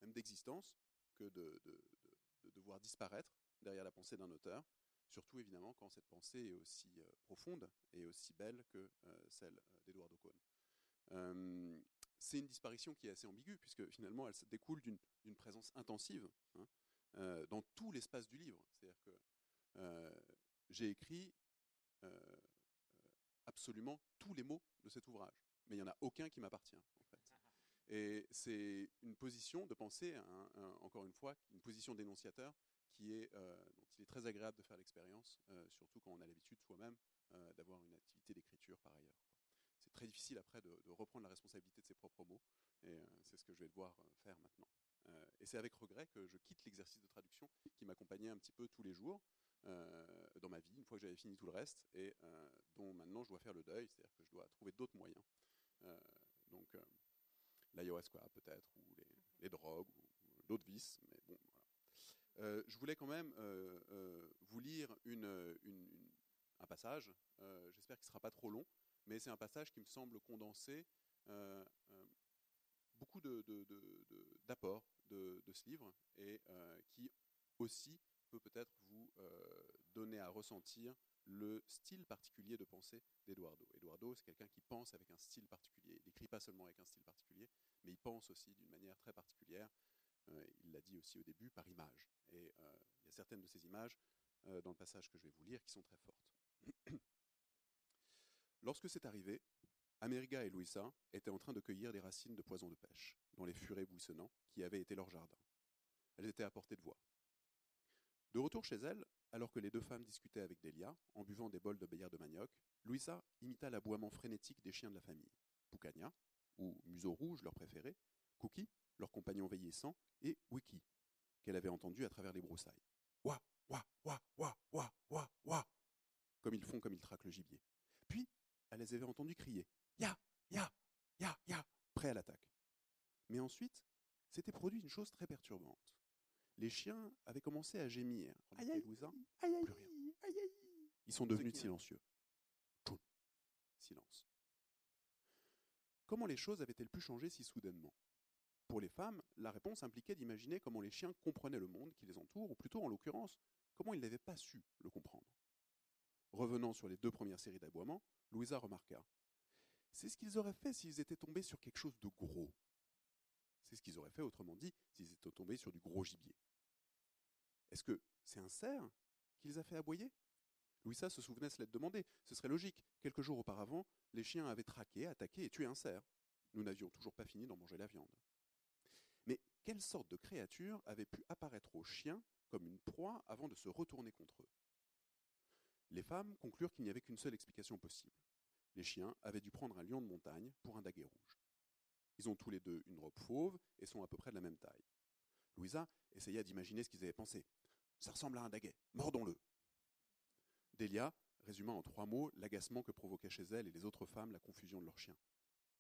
même d'existence, que de, de- disparaître derrière la pensée d'un auteur, surtout évidemment quand cette pensée est aussi profonde et aussi belle que celle d'Edouard Ocon. C'est une disparition qui est assez ambiguë, puisque finalement elle se découle d'une présence intensive hein, euh, dans tout l'espace du livre. C'est-à-dire que euh, j'ai écrit euh, absolument tous les mots de cet ouvrage, mais il n'y en a aucun qui m'appartient en fait. Et c'est une position de penser, hein, encore une fois, une position d'énonciateur qui est, dont il est très agréable de faire l'expérience, surtout quand on a l'habitude soi-même d'avoir une activité d'écriture par ailleurs. Très difficile après de, de reprendre la responsabilité de ses propres mots, et euh, c'est ce que je vais devoir euh, faire maintenant. Euh, et c'est avec regret que je quitte l'exercice de traduction qui m'accompagnait un petit peu tous les jours dans ma vie, une fois que j'avais fini tout le reste, et dont maintenant je dois faire le deuil, c'est-à-dire que je dois trouver d'autres moyens. Donc l'ayahuasca peut-être, ou les, les drogues, ou d'autres vices, mais bon, voilà. Euh, je voulais quand même euh, euh, vous lire une, une- une- un passage, j'espère qu'il ne sera pas trop long, mais c'est un passage qui me semble condenser euh, euh, beaucoup d'apports de, ce livre et euh, qui aussi peut peut-être vous donner à ressentir le style particulier de pensée d'Eduardo. Eduardo, c'est quelqu'un qui pense avec un style particulier. Il n'écrit pas seulement avec un style particulier, mais il pense aussi d'une manière très particulière. Il l'a dit aussi au début, par image. Et il y a certaines de ces images dans le passage que je vais vous lire qui sont très fortes. Lorsque c'est arrivé, Ameriga et Louisa étaient en train de cueillir des racines de poison de pêche dans les furets buissonnants qui avaient été leur jardin. Elles étaient à portée de voix. De retour chez elle, alors que les deux femmes discutaient avec Delia, en buvant des bols de bière de manioc, Louisa imita l'aboiement frénétique des chiens de la famille. Poucagna, ou Museau Rouge, leur préféré, Cookie, leur compagnon vieillissant, et Wiki, qu'elle avait entendu à travers les broussailles. Ouah, ouah, ouah, ouah, comme ils font comme ils traquent le gibier. Puis, elle les avait entendus crier Ya, ya, ya, ya, prêts à l'attaque. Mais ensuite, s'était produit une chose très perturbante. Les chiens avaient commencé à gémir. Aïe, aïe, Plus rien. ils sont devenus silencieux. Tchoum. Silence. Comment les choses avaient-elles pu changer si soudainement? Pour les femmes, la réponse impliquait d'imaginer comment les chiens comprenaient le monde qui les entoure, ou plutôt en l'occurrence, comment ils n'avaient pas su le comprendre. Revenant sur les deux premières séries d'aboiements, Louisa remarqua C'est ce qu'ils auraient fait s'ils étaient tombés sur quelque chose de gros. C'est ce qu'ils auraient fait, autrement dit, s'ils étaient tombés sur du gros gibier. Est-ce que c'est un cerf qui les a fait aboyer? Louisa se souvenait se l'être demandé. Ce serait logique. Quelques jours auparavant, les chiens avaient traqué, attaqué et tué un cerf. Nous n'avions toujours pas fini d'en manger la viande. Mais quelle sorte de créature avait pu apparaître aux chiens comme une proie avant de se retourner contre eux? Les femmes conclurent qu'il n'y avait qu'une seule explication possible. Les chiens avaient dû prendre un lion de montagne pour un daguet rouge. Ils ont tous les deux une robe fauve et sont à peu près de la même taille. Louisa essaya d'imaginer ce qu'ils avaient pensé. Ça ressemble à un daguet, mordons-le. Delia résuma en trois mots l'agacement que provoquait chez elle et les autres femmes la confusion de leurs chiens.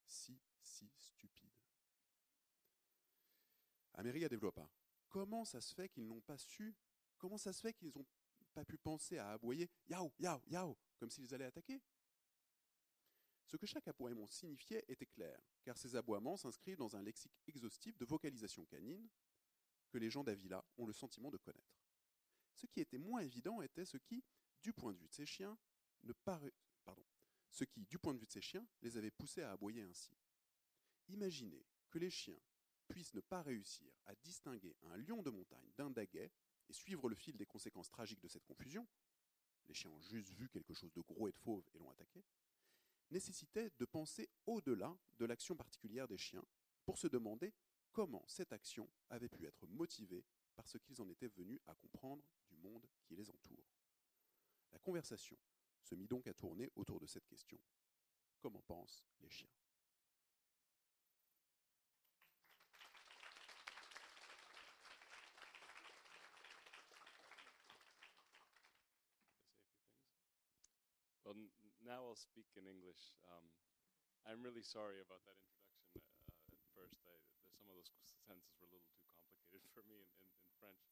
Si, si stupide. Améria développa. Comment ça se fait qu'ils n'ont pas su Comment ça se fait qu'ils n'ont pu penser à aboyer Yao, yao, yao, comme s'ils allaient attaquer Ce que chaque aboiement signifiait était clair, car ces aboiements s'inscrivent dans un lexique exhaustif de vocalisation canine que les gens d'Avila ont le sentiment de connaître. Ce qui était moins évident était ce qui, du point de vue de ces chiens, ne paraît, pardon, ce qui, du point de vue de ces chiens, les avait poussés à aboyer ainsi. Imaginez que les chiens puissent ne pas réussir à distinguer un lion de montagne d'un daguet et suivre le fil des conséquences tragiques de cette confusion, les chiens ont juste vu quelque chose de gros et de fauve et l'ont attaqué, nécessitait de penser au-delà de l'action particulière des chiens pour se demander comment cette action avait pu être motivée par ce qu'ils en étaient venus à comprendre du monde qui les entoure. La conversation se mit donc à tourner autour de cette question. Comment pensent les chiens? Now I'll speak in English. Um, I'm really sorry about that introduction uh, at first. I, some of those sentences were a little too complicated for me in, in, in French.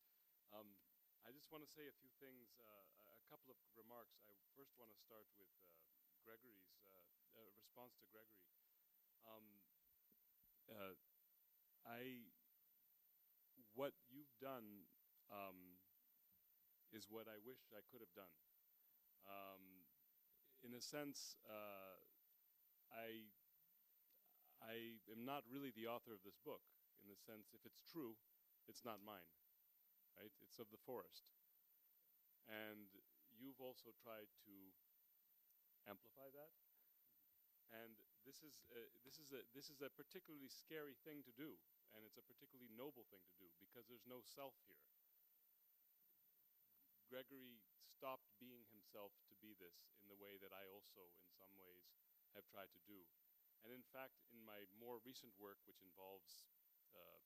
Um, I just want to say a few things, uh, a- couple of remarks. I first want to start with uh, Gregory's uh, uh, response to Gregory. Um, uh, I, what you've done um, is what I wish I could have done. In a sense, uh, I I am not really the author of this book. In the sense, if it's true, it's not mine, right? It's of the forest, and you've also tried to amplify that. And this is a, this is a this is a particularly scary thing to do, and it's a particularly noble thing to do because there's no self here. Gregory stopped being himself to be this in the way that I also, in some ways, have tried to do. And in fact, in my more recent work, which involves uh,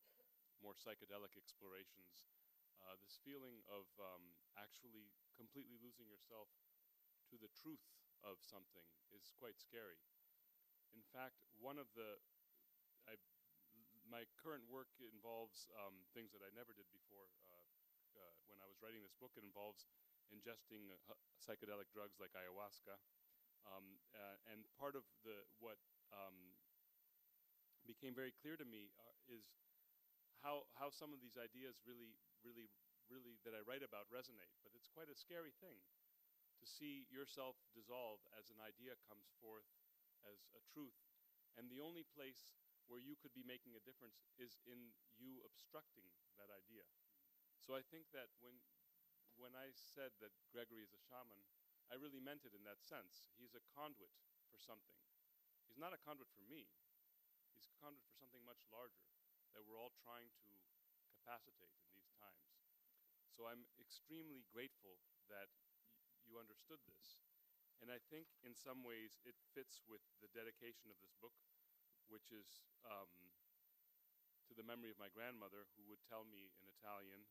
more psychedelic explorations, uh, this feeling of um, actually completely losing yourself to the truth of something is quite scary. In fact, one of the I, my current work involves um, things that I never did before. Uh, when I was writing this book, it involves ingesting uh, psychedelic drugs like ayahuasca, um, uh, and part of the what um, became very clear to me uh, is how how some of these ideas really really really that I write about resonate. But it's quite a scary thing to see yourself dissolve as an idea comes forth as a truth, and the only place where you could be making a difference is in you obstructing that idea. So I think that when when I said that Gregory is a shaman, I really meant it in that sense. He's a conduit for something. He's not a conduit for me. He's a conduit for something much larger that we're all trying to capacitate in these times. So I'm extremely grateful that you understood this. And I think in some ways it fits with the dedication of this book, which is um, to the memory of my grandmother, who would tell me in Italian,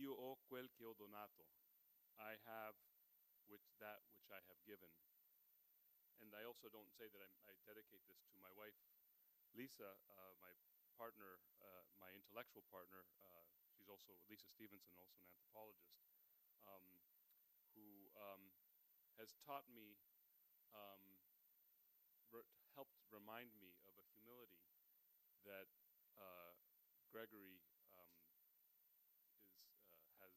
Io ho quel che ho donato. I have which that which I have given. And I also don't say that I'm, I dedicate this to my wife, Lisa, uh, my partner, uh, my intellectual partner. Uh, she's also Lisa Stevenson, also an anthropologist, um, who um, has taught me, um, re- helped remind me of a humility that uh, Gregory um, is uh, has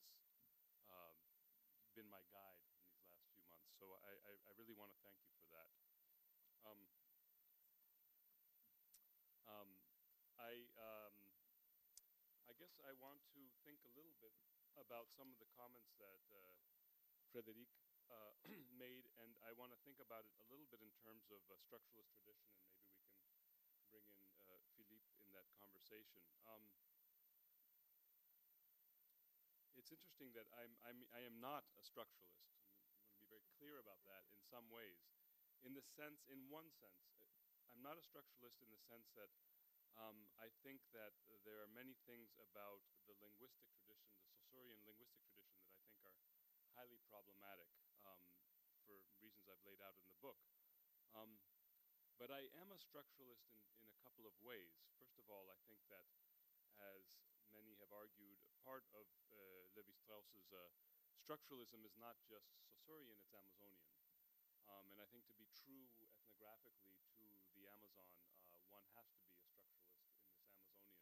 um, been my guide in these last few months. So I, I, I really want to thank you for that. Um, um, I um, I guess I want to think a little bit about some of the comments that uh, Frederic uh, made, and I want to think about it a little bit in terms of structuralist tradition, and maybe we can bring in uh, Philippe in that conversation. Um, it's interesting that I'm, I'm I am not a structuralist. I want to be very clear about that in some ways. In the sense, in one sense, uh, I'm not a structuralist in the sense that um, I think that there are many things about the the Saussurean linguistic tradition, that I think are highly problematic um, for reasons I've laid out in the book. Um, but I am a structuralist in, in a couple of ways. First of all, I think that, as many have argued, part of uh, Levi Strauss's uh, structuralism is not just Saussurean, it's Amazonian. Um, and I think to be true ethnographically to the Amazon, uh, one has to be a structuralist in this Amazonian sense.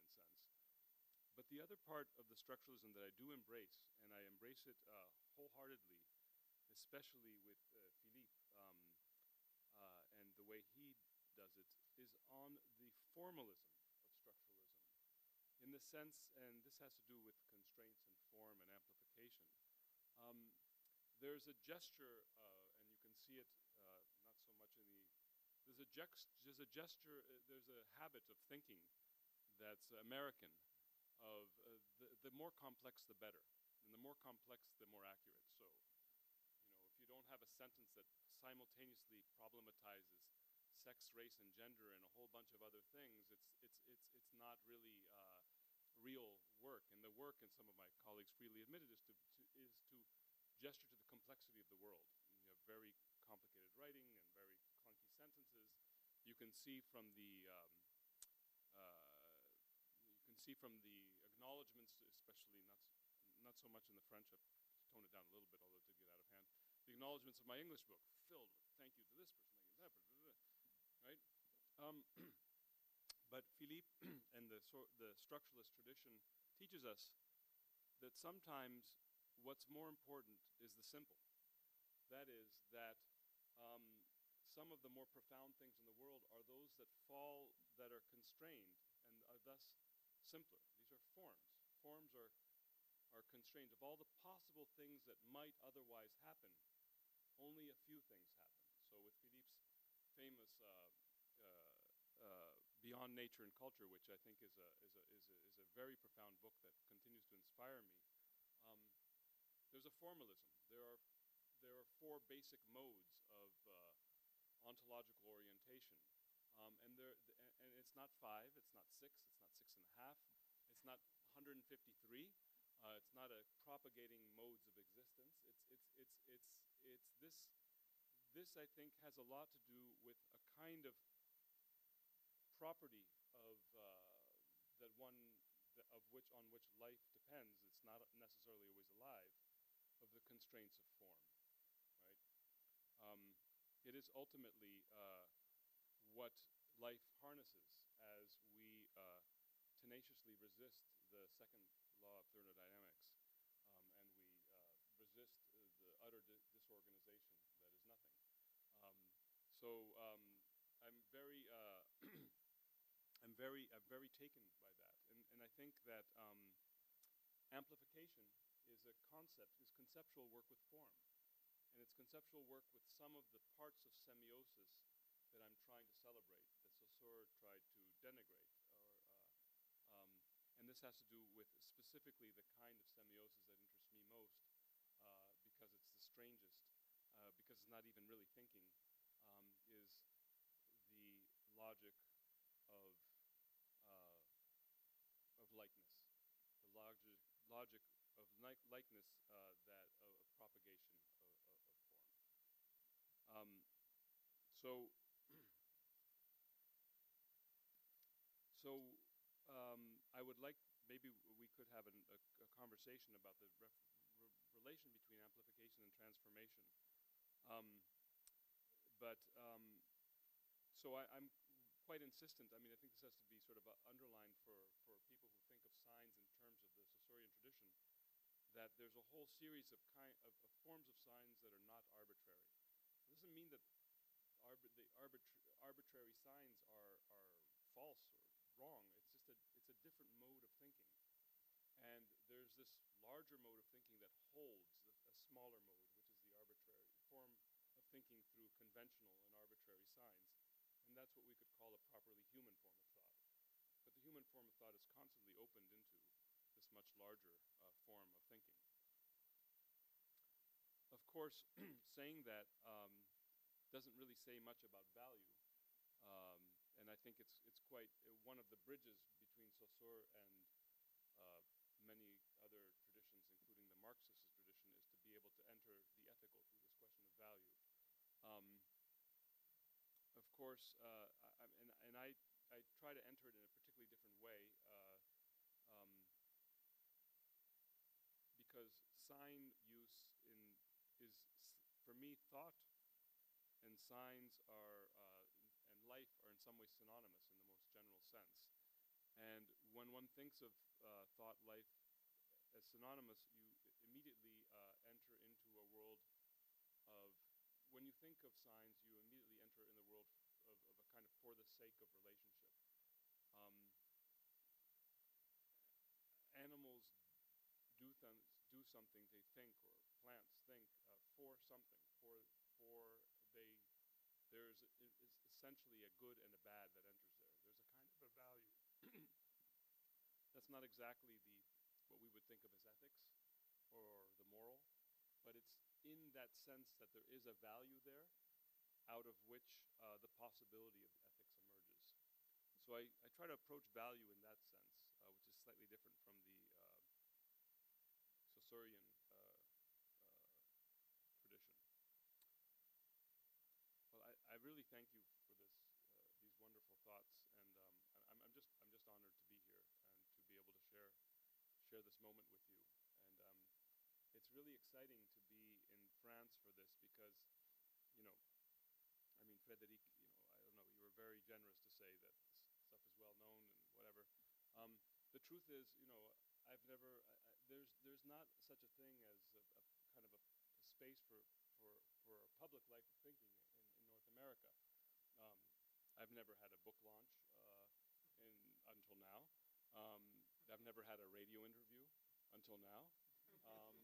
But the other part of the structuralism that I do embrace, and I embrace it uh, wholeheartedly, especially with uh, Philippe um, uh, and the way he does it, is on the formalism of structuralism. In the sense, and this has to do with constraints and form and amplification. Um, there's a gesture, uh, and you can see it uh, not so much in the. There's a, there's a gesture, uh, there's a habit of thinking that's American, of uh, the, the more complex the better, and the more complex the more accurate. So, you know, if you don't have a sentence that simultaneously problematizes sex, race, and gender, and a whole bunch of other things, it's it's it's it's not really uh, real work. And the work, and some of my colleagues freely admitted, is to, to is to gesture to the complexity of the world. And you have very complicated writing and very clunky sentences. You can see from the um, uh, you can see from the acknowledgments, especially not not so much in the French. I've toned it down a little bit, although it did get out of hand. The acknowledgments of my English book filled with thank you to this person, thank you to that person, right? Um, but Philippe and the sor- the structuralist tradition teaches us that sometimes what's more important is the simple. That is, that um, some of the more profound things in the world are those that fall, that are constrained, and are thus simpler. Forms. Forms are, are constrained. Of all the possible things that might otherwise happen, only a few things happen. So, with Philippe's famous uh, uh, uh, Beyond Nature and Culture, which I think is a, is, a, is, a, is a very profound book that continues to inspire me, um, there's a formalism. There are, there are four basic modes of uh, ontological orientation. Um, and, there, th- and it's not five, it's not six, it's not six and a half, it's not 153. Uh, it's not a propagating modes of existence. It's, it's, it's, it's, it's this, this, I think, has a lot to do with a kind of property of uh, that one of which on which life depends. It's not necessarily always alive, of the constraints of form, right? Um, it is ultimately uh, what life harnesses, as we uh, tenaciously resist the second law of thermodynamics um, and we uh, resist uh, the utter di- disorganization that is nothing. Um, so um, I'm very, uh, I'm very, I'm very taken by that, and and I think that um, amplification is a concept, is conceptual work with form, and it's conceptual work with some of the parts of semiosis that I'm trying to celebrate, that Saussure tried to denigrate, or uh, um, and this has to do with specifically the kind of semiosis that interests me most, uh, because it's the strangest, uh, because it's not even really thinking, um, is the logic of uh, of likeness, the logic logic of like- likeness uh, that of, of propagation of, of, form. Um, so. So like maybe we could have an, a, a conversation about the re, relation between amplification and transformation. Um, but um, so I, am quite insistent. I mean, I think this has to be sort of underlined for, for people who think of signs in terms of the Saussurean tradition. That there's a whole series of, kind, of, of forms of signs that are not arbitrary. It doesn't mean that the arbitra arbitrary signs are, are false or wrong. It's just a it's a different mode of thinking. And there's this larger mode of thinking that holds the, a smaller mode, which is the arbitrary form of thinking through conventional and arbitrary signs. And that's what we could call a properly human form of thought. But the human form of thought is constantly opened into this much larger uh, form of thinking. Of course, saying that um, doesn't really say much about value. Um, and I think it's it's quite uh, one of the bridges between Saussure and uh, many other traditions, including the Marxist tradition, is to be able to enter the ethical through this question of value. Um, of course, uh, I, and and I I try to enter it in a particularly different way. Uh, um, because sign use in is for me thought and signs are uh, and life are in some way synonymous in the most general sense. And when one thinks of uh, thought life as synonymous, you immediately uh, enter into a world of, when you think of signs, you immediately enter in the world kind of for the sake of relationship. Um, animals do, th- do something they think, or plants think uh, for something, for, for they there's essentially a good and a bad that enters there. There's a kind of a value. That's not exactly the what we would think of as ethics or the moral, but it's in that sense that there is a value there out of which uh, the possibility of ethics emerges. So I, I, try to approach value in that sense, uh, which is slightly different from the uh, Saussurean uh, tradition. Well I really thank you for this, uh, these wonderful thoughts, and um, I'm, I'm, just I'm just honored to be here and to be able to share share this moment with you. And um, it's really exciting to be in France for this because, you know, I mean, Frederic, you know, I don't know, you were very generous to say that this stuff is well known and whatever. Um, the truth is, you know, I've never I, I, there's there's not such a thing as a, a kind of a, a space for for for a public life of thinking in, in North America. Um, I've never had a book launch uh, in, until now. Um, I've never had a radio interview until now. Um,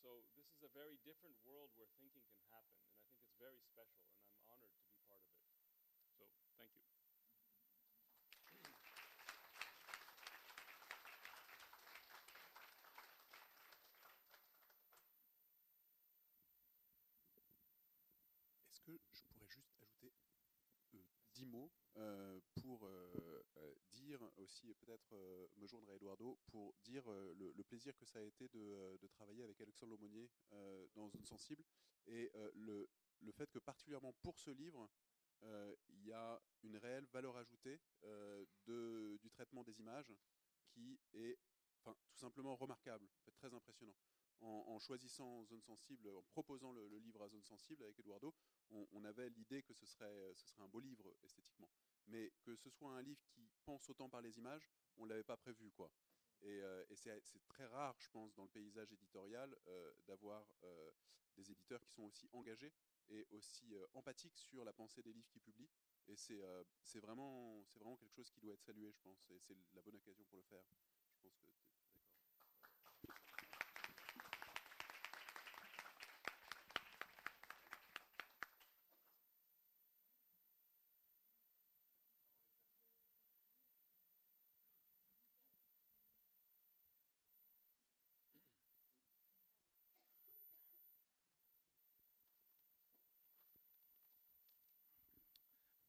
so this is a very different world where thinking can happen, and I think it's very special, and I'm honored to be part of it. So thank you. Est-ce que je pourrais juste ajouter euh, dix mots euh, pour euh, dire aussi, peut-être me joindre à Eduardo, pour dire le, plaisir que ça a été de, travailler avec Alexandre Lomonier dans Zone Sensible et le, le, fait que particulièrement pour ce livre, il y a une réelle valeur ajoutée de, du traitement des images qui est tout simplement remarquable, très impressionnant en, choisissant Zone Sensible, en proposant le, livre à Zone Sensible avec Eduardo, on, avait l'idée que ce serait, ce serait un beau livre esthétiquement. mais que ce soit un livre qui pense autant par les images, on ne l'avait pas prévu. quoi. Et, euh, c'est très rare, je pense, dans le paysage éditorial, euh, d'avoir euh, des éditeurs qui sont aussi engagés et aussi empathiques sur la pensée des livres qu'ils publient. Et c'est vraiment, quelque chose qui doit être salué, je pense. Et c'est la bonne occasion pour le faire.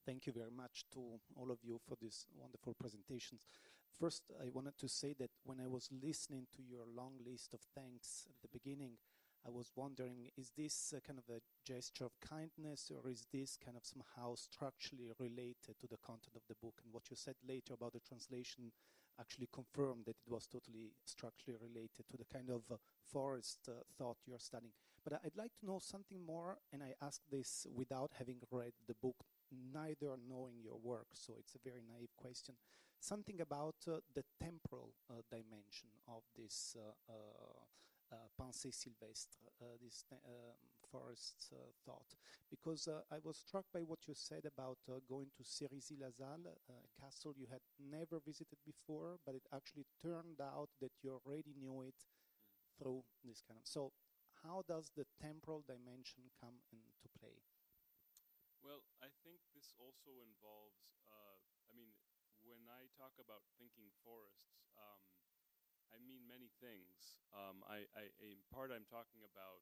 Thank you very much to all of you for these wonderful presentations. First, I wanted to say that when I was listening to your long list of thanks at the beginning, I was wondering is this kind of a gesture of kindness or is this kind of somehow structurally related to the content of the book? And what you said later about the translation actually confirmed that it was totally structurally related to the kind of uh, forest uh, thought you're studying. But I'd like to know something more, and I ask this without having read the book, neither knowing your work, so it's a very naive question. Something about uh, the temporal uh, dimension of this uh, uh, uh, pensée sylvestre, uh, this um, forest thought, because I was struck by what you said about going to Cerisy-Lasalle, a castle you had never visited before, but it actually turned out that you already knew it through this kind of. So, how does the temporal dimension come into play? Well, I think this also involves. Uh, I mean, when I talk about thinking forests, um, I mean many things. Um, I, I, in part, I'm talking about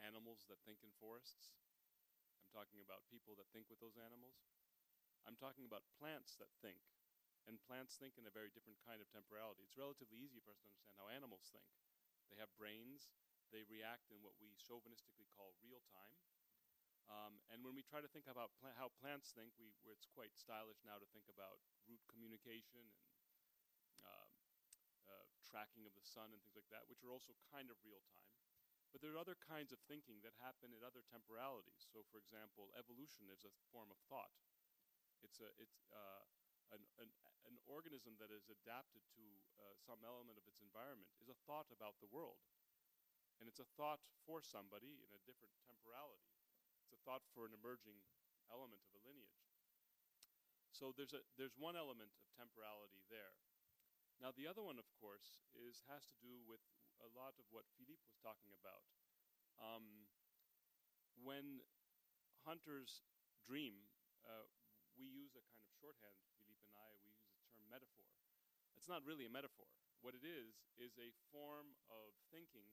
animals that think in forests. I'm talking about people that think with those animals. I'm talking about plants that think, and plants think in a very different kind of temporality. It's relatively easy for us to understand how animals think. They have brains. They react in what we chauvinistically call real time. Um, and when we try to think about how plants think, we, it's quite stylish now to think about root communication and um, uh, tracking of the sun and things like that, which are also kind of real time. But there are other kinds of thinking that happen at other temporalities. So, for example, evolution is a form of thought. It's a it's uh, an, an an organism that is adapted to uh, some element of its environment is a thought about the world, and it's a thought for somebody in a different temporality. It's a thought for an emerging element of a lineage. So there's a there's one element of temporality there. Now the other one, of course, is has to do with a lot of what Philippe was talking about. Um, when hunters dream, uh, we use a kind of shorthand. Philippe and I we use the term metaphor. It's not really a metaphor. What it is is a form of thinking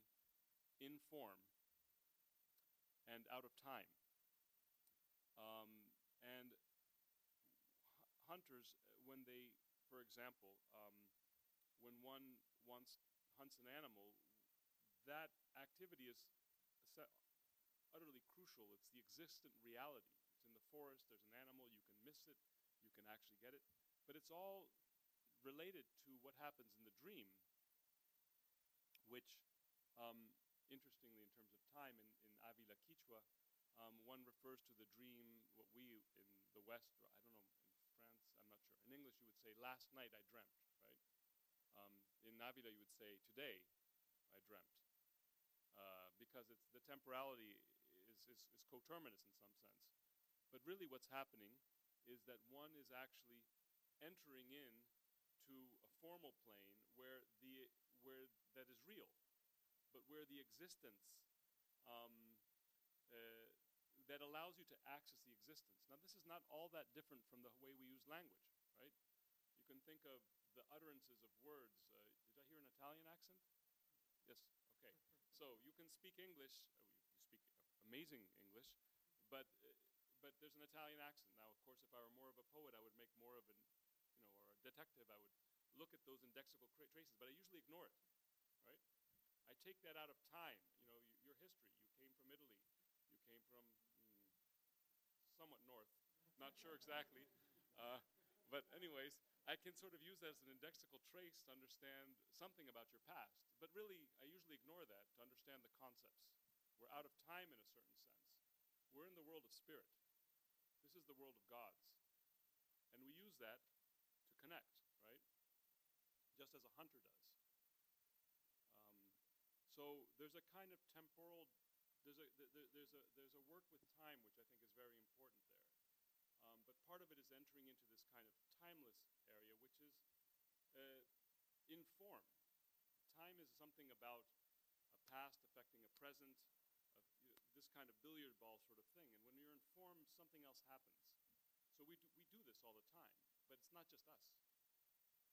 in form and out of time. Um, and hunters, uh, when they, for example, um, when one wants hunts an animal, that activity is utterly crucial. It's the existent reality. It's in the forest. There's an animal. You can miss it. You can actually get it. But it's all related to what happens in the dream, which, um, interestingly, in terms of time, in, in Avila Quichua, um, one refers to the dream, what we in the West, I don't know, in France, I'm not sure. In English, you would say, last night I dreamt, right? Um, in Avila, you would say, today I dreamt. Uh, because it's, the temporality is, is, is coterminous in some sense. But really, what's happening is that one is actually entering in to a formal plane where the where that is real, but where the existence um, uh, that allows you to access the existence. Now, this is not all that different from the way we use language, right? You can think of the utterances of words. Uh, did I hear an Italian accent? Yes. Okay. So you can speak English. Uh, you, you speak amazing English, but uh, but there's an Italian accent. Now, of course, if I were more of a poet, I would make more of an, you know, or a detective. I would look at those indexical traces, but I usually ignore it, right? I take that out of time. You know, your history. You came from Italy. You came from. Not sure exactly. Uh, but anyways, I can sort of use that as an indexical trace to understand something about your past. But really, I usually ignore that to understand the concepts. We're out of time in a certain sense. We're in the world of spirit. This is the world of gods. And we use that to connect, right? Just as a hunter does. Um, so there's a kind of temporal, there's a, th- th- there's a, there's a work with time which I think is very important there. Um, but part of it is entering into this kind of timeless area, which is uh, in form. Time is something about a past affecting a present, you know, this kind of billiard ball sort of thing. And when you're in form, something else happens. So we do, we do this all the time, but it's not just us.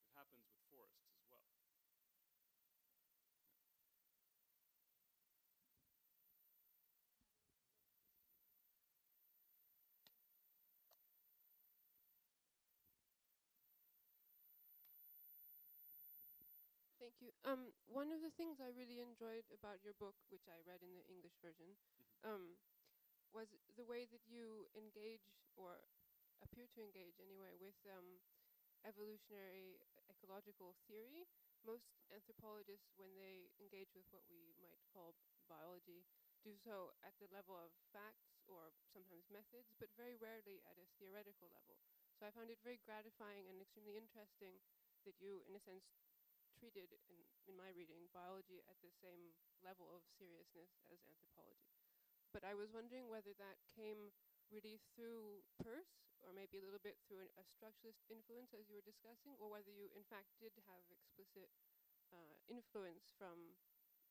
It happens with forests as well. Thank you. Um, one of the things I really enjoyed about your book, which I read in the English version, um, was the way that you engage or appear to engage anyway with um, evolutionary ecological theory. Most anthropologists, when they engage with what we might call biology, do so at the level of facts or sometimes methods, but very rarely at a theoretical level. So I found it very gratifying and extremely interesting that you, in a sense, treated, in, in my reading, biology at the same level of seriousness as anthropology. But I was wondering whether that came really through Peirce, or maybe a little bit through an, a structuralist influence, as you were discussing, or whether you, in fact, did have explicit uh, influence from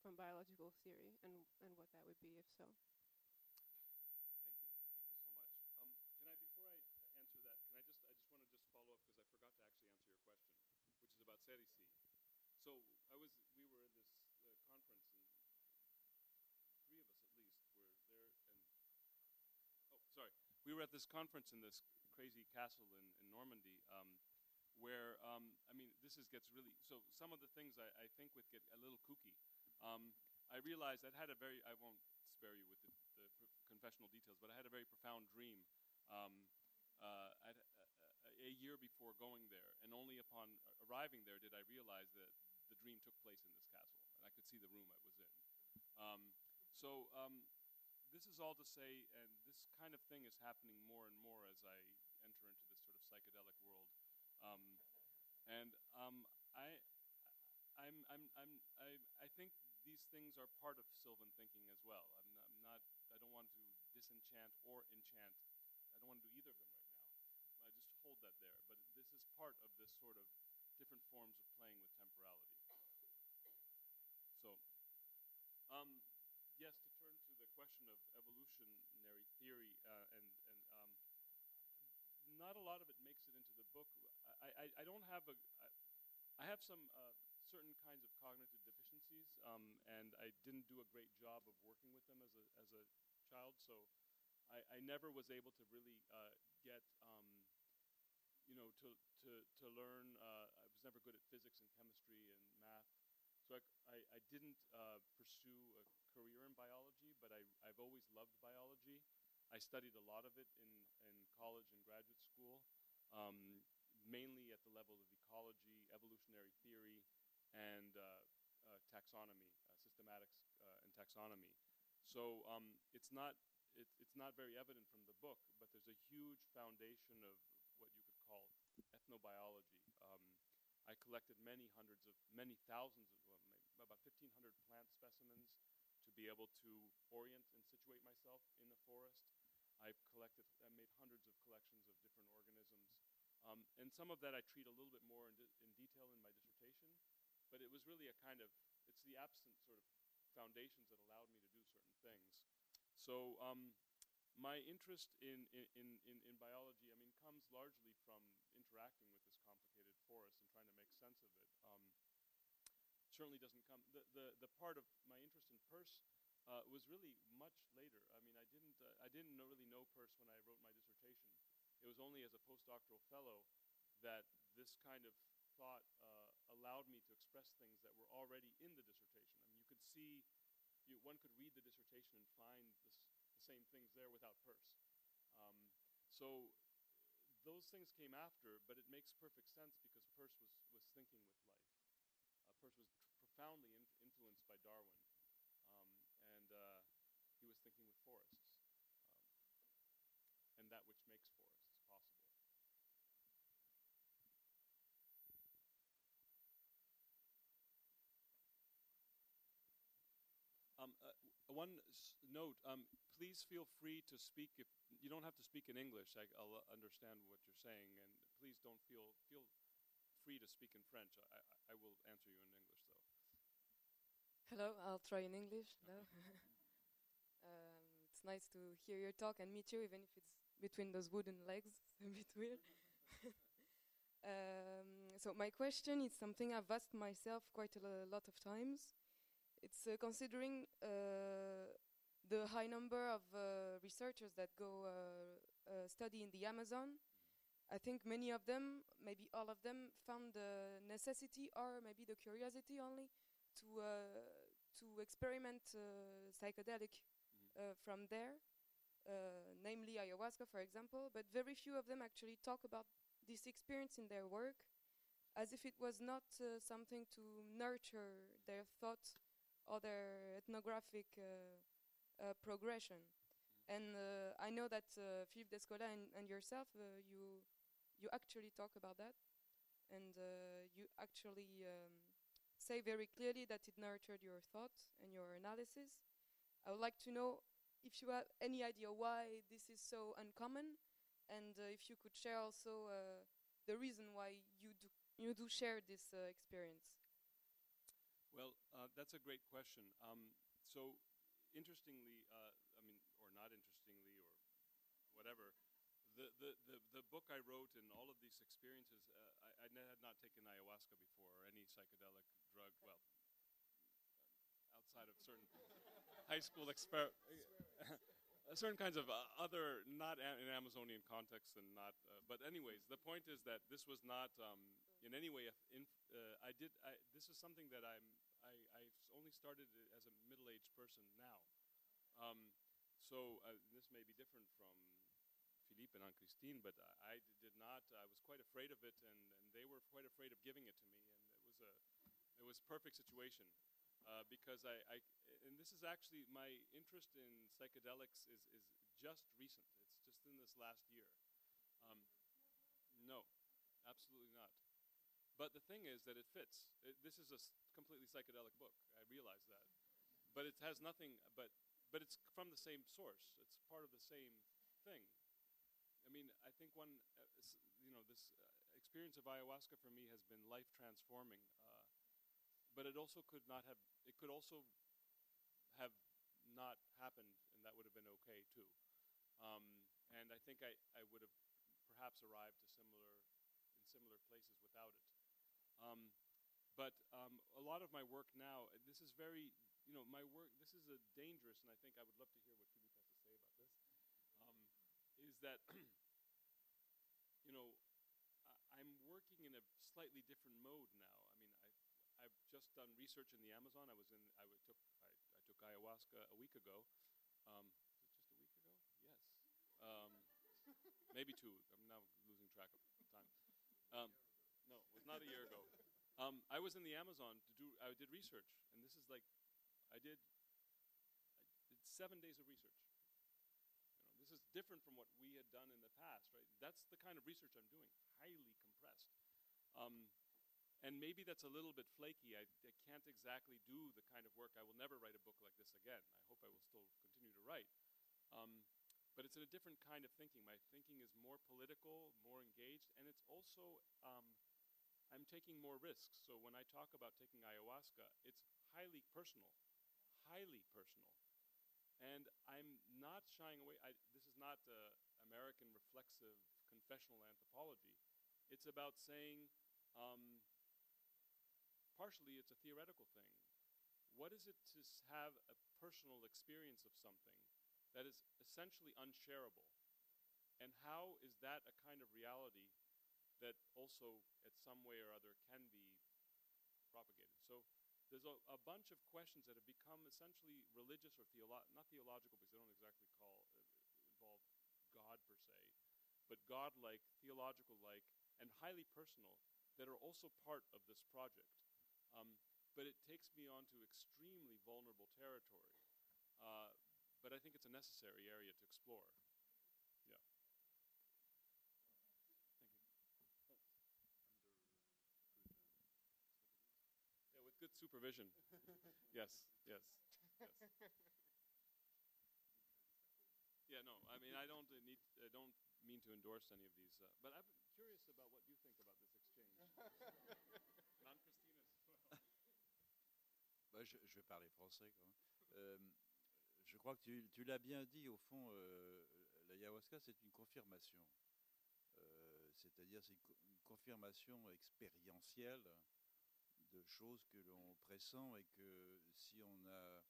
from biological theory, and and what that would be, if so. Thank you. Thank you so much. Um, can I, before I uh, answer that, can I just, I just want to just follow up because I forgot to actually answer your question, which is about Serisi. So I was, we were in this uh, conference, and three of us at least were there, and oh, sorry, we were at this conference in this crazy castle in, in Normandy, um, where um, I mean, this is gets really. So some of the things I, I think would get a little kooky. Um, I realized I'd had a very. I won't spare you with the, the confessional details, but I had a very profound dream. Um, uh, I'd, uh, a year before going there, and only upon arriving there did I realize that the dream took place in this castle, and I could see the room I was in. Um, so um, this is all to say, and this kind of thing is happening more and more as I enter into this sort of psychedelic world. Um, and um, I, I'm, I'm, I'm, I, I think these things are part of Sylvan thinking as well. I'm I'm not, I don't want to disenchant or enchant. I don't want to do either of them right now. I just hold that there. But this is part of this sort of different forms of playing with temporality. So, um, yes, to turn to the question of evolutionary theory, uh, and, and um, not a lot of it makes it into the book. I, I, I don't have a, I, I have some uh, certain kinds of cognitive deficiencies, um, and I didn't do a great job of working with them as a, as a child, so I, I never was able to really uh, get, um, you know, to, to, to learn. Uh, never good at physics and chemistry and math, so I, I, I didn't uh, pursue a career in biology, but I, I've always loved biology. I studied a lot of it in, in college and graduate school, um, mainly at the level of ecology, evolutionary theory, and uh, uh, taxonomy, uh, systematics uh, and taxonomy. So um, it's not it, it's not very evident from the book, but there's a huge foundation of what you could call ethnobiology. Um, I collected many hundreds of, many thousands of, well, about 1,500 plant specimens to be able to orient and situate myself in the forest. I've collected, I made hundreds of collections of different organisms. Um, and some of that I treat a little bit more in, de in detail in my dissertation, but it was really a kind of, it's the absent sort of foundations that allowed me to do certain things. So um, my interest in, in, in, in biology, I mean, comes largely from interacting with this complicated forest and trying to make sense of it. Um, certainly doesn't come, the, the, the part of my interest in Peirce uh, was really much later. I mean, I didn't, uh, I didn't know, really know Peirce when I wrote my dissertation. It was only as a postdoctoral fellow that this kind of thought uh, allowed me to express things that were already in the dissertation. I mean, you could see you, one could read the dissertation and find this, the same things there without Peirce. Um, so those things came after, but it makes perfect sense because Peirce was, was thinking with life. Uh, Peirce was profoundly in influenced by Darwin, um, and uh, he was thinking with forests, um, and that which makes forests possible. One note: um, please feel free to speak. If you don't have to speak in English, I, I'll uh, understand what you're saying, and please don't feel feel free to speak in French. I, I, will answer you in English, though. Hello, I'll try in English. Hello. um, it's nice to hear your talk and meet you, even if it's between those wooden legs. It's a bit weird. um, so my question is something I've asked myself quite a lot of times. It's uh, considering uh, the high number of uh, researchers that go uh, uh, study in the Amazon. I think many of them, maybe all of them, found the necessity or maybe the curiosity only to uh, to experiment uh, psychedelic uh, from there, uh, namely ayahuasca, for example. But very few of them actually talk about this experience in their work, as if it was not uh, something to nurture their thought or their ethnographic uh, progression. And uh, I know that uh, Philippe Descola and, and yourself, uh, you you actually talk about that, and uh, you actually um, say very clearly that it nurtured your thought and your analysis. I would like to know if you have any idea why this is so uncommon, and uh, if you could share also uh, the reason why you do you do share this uh, experience. Well, uh, that's a great question. Um, so, interestingly, uh, I mean, or not interestingly, or whatever, the, the, the, the book I wrote and all of these experiences, uh, I, I had not taken ayahuasca before or any psychedelic drug. Well, outside of certain high school exper- certain kinds of uh, other, not a- in Amazonian context and not. Uh, but anyways, the point is that this was not um, in any way. If in, uh, I did. I, this is something that I'm. Only started as a middle-aged person now. Um, so uh, this may be different from Philippe and Anne Christine, but I, I did not. I was quite afraid of it, and, and they were quite afraid of giving it to me, and it was a it was perfect situation uh, because I, I and this is actually my interest in psychedelics is is just recent. It's just in this last year. Um, no, absolutely not. But the thing is that it fits. It, this is a completely psychedelic book. I realize that, but it has nothing. But but it's from the same source. It's part of the same thing. I mean, I think one, uh, you know, this uh, experience of ayahuasca for me has been life transforming. Uh, but it also could not have. It could also have not happened, and that would have been okay too. Um, and I think I, I would have perhaps arrived to similar in similar places without it. Um, but um, a lot of my work now, this is very, you know, my work. This is a dangerous, and I think I would love to hear what Philippe has to say about this. Um, is that you know I- I'm working in a slightly different mode now. I mean, I've I've just done research in the Amazon. I was in I took I, I took ayahuasca a week ago. Um, is it just a week ago? Yes. Um, maybe two. I'm now losing track of time. Um, no, it was not a year ago. Um, I was in the Amazon to do. I did research, and this is like, I did. I did seven days of research. You know, this is different from what we had done in the past, right? That's the kind of research I'm doing, highly compressed. Um, and maybe that's a little bit flaky. I, I can't exactly do the kind of work. I will never write a book like this again. I hope I will still continue to write. Um, but it's in a different kind of thinking. My thinking is more political, more engaged, and it's also um, I'm taking more risks. So when I talk about taking ayahuasca, it's highly personal, highly personal, and I'm not shying away. I, this is not uh, American reflexive confessional anthropology. It's about saying, um, partially, it's a theoretical thing. What is it to have a personal experience of something that is essentially unshareable? And how is that a kind of reality that also, at some way or other, can be propagated? So there's a, a bunch of questions that have become essentially religious or theolo- not theological because they don't exactly call uh, involve God per se, but God-like, theological-like, and highly personal that are also part of this project. Um, but it takes me onto extremely vulnerable territory. Uh, but I think it's a necessary area to explore. Good supervision. yes, yes. Yeah, no, I mean, I don't need, I don't mean to endorse any of these, uh, but I'm curious about what you think about this exchange. As well. Bah, je, je vais parler français quand même. Euh, je crois que tu, tu l'as bien dit, au fond, euh, l'ayahuasca, c'est une confirmation. Euh, C'est-à-dire, c'est une confirmation expérientielle choses que l'on pressent et que si on a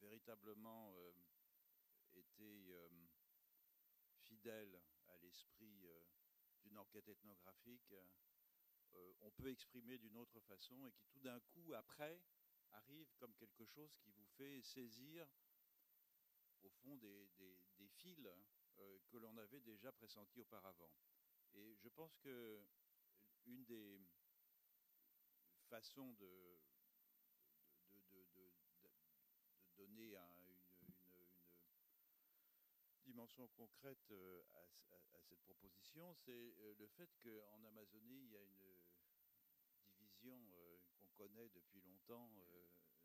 véritablement euh, été euh, fidèle à l'esprit euh, d'une enquête ethnographique, on peut exprimer d'une autre façon et qui tout d'un coup, après, arrive comme quelque chose qui vous fait saisir, au fond, des, des- fils que l'on avait déjà pressentis auparavant. Et je pense que une des façons de, donner un- une, dimension concrète euh, à, cette proposition, c'est euh, le fait qu'en Amazonie, il y a une division euh, qu'on connaît depuis longtemps,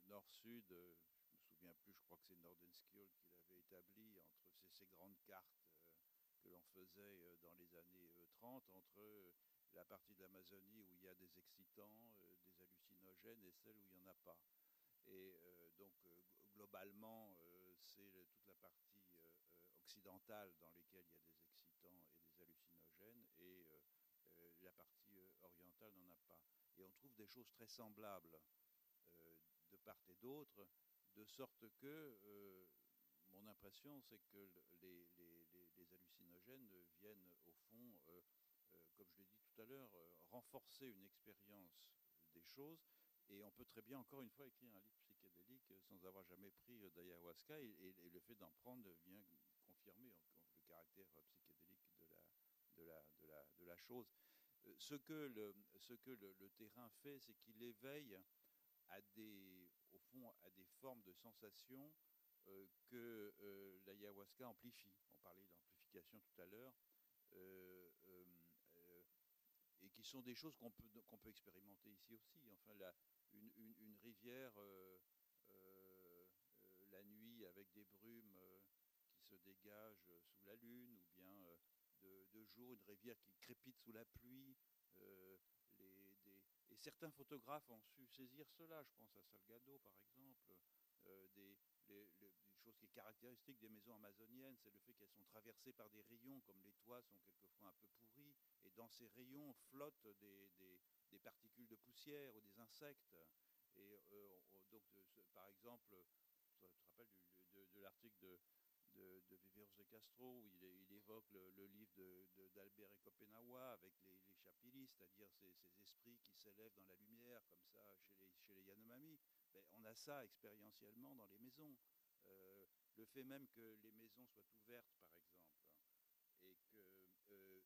nord-sud. je me souviens plus, je crois que c'est Nordenskjöld qui l'avait établi entre ces, grandes cartes que l'on faisait dans les années euh, 30 entre la partie de l'Amazonie où il y a des excitants, des et celle où il n'y en a pas. Et euh, donc, euh, globalement, euh, c'est toute la partie occidentale dans laquelle il y a des excitants et des hallucinogènes, et la partie orientale n'en a pas. Et on trouve des choses très semblables de part et d'autre, de sorte que mon impression, c'est que le- les, hallucinogènes viennent au fond, comme je l'ai dit tout à l'heure, renforcer une expérience des choses. Et on peut très bien, encore une fois, écrire un livre psychédélique euh, sans avoir jamais pris euh, d'ayahuasca. Et, le fait d'en prendre vient confirmer le caractère euh, psychédélique de la, chose. Ce que le, terrain fait, c'est qu'il éveille à des, au fond, à des formes de sensations que l'ayahuasca amplifie. On parlait d'amplification tout à l'heure. Qui sont des choses qu'on peut, qu'on peut expérimenter ici aussi. Enfin, la, une, une- rivière euh, euh, euh, la nuit avec des brumes qui se dégagent sous la lune, ou bien de, jour une rivière qui crépite sous la pluie. les, des- et certains photographes ont su saisir cela. Je pense à Salgado, par exemple. Des choses qui est caractéristique des maisons amazoniennes, c'est le fait qu'elles sont traversées par des rayons, comme les toits sont quelquefois un peu pourris, et dans ces rayons flottent des, des- particules de poussière ou des insectes. Et euh, on- donc, euh, par exemple, tu te rappelles du- de, de l'article de, de, de Viveros de Castro où il, évoque le, livre de- de- d'Albert et avec les, les chapilis, c'est-à-dire ces, esprits qui s'élèvent dans la lumière, comme ça, chez les, chez les Yanomami. Ben, on a ça expérientiellement dans les maisons. Euh, le fait même que les maisons soient ouvertes, par exemple, et que euh,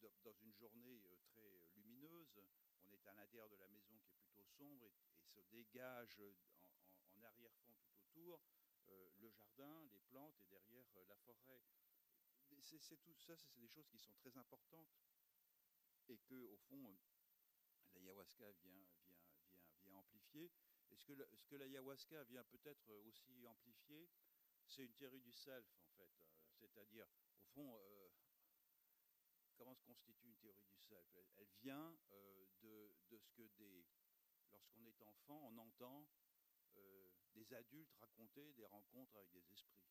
dans- une journée euh, très lumineuse, on est à l'intérieur de la maison qui est plutôt sombre et, se dégage en, en- arrière-fond tout autour le jardin, les plantes et derrière euh, la forêt. C'est tout ça, c'est des choses qui sont très importantes et que au fond euh, l'ayahuasca vient, vient, vient, vient amplifier. Et ce que, ce que l'ayahuasca vient peut-être aussi amplifier, c'est une théorie du self en fait. Euh, C'est-à-dire, au fond, euh, comment se constitue une théorie du self? Elle, vient euh, de, de ce que des, lorsqu'on est enfant, on entend euh, des adultes raconter des rencontres avec des esprits.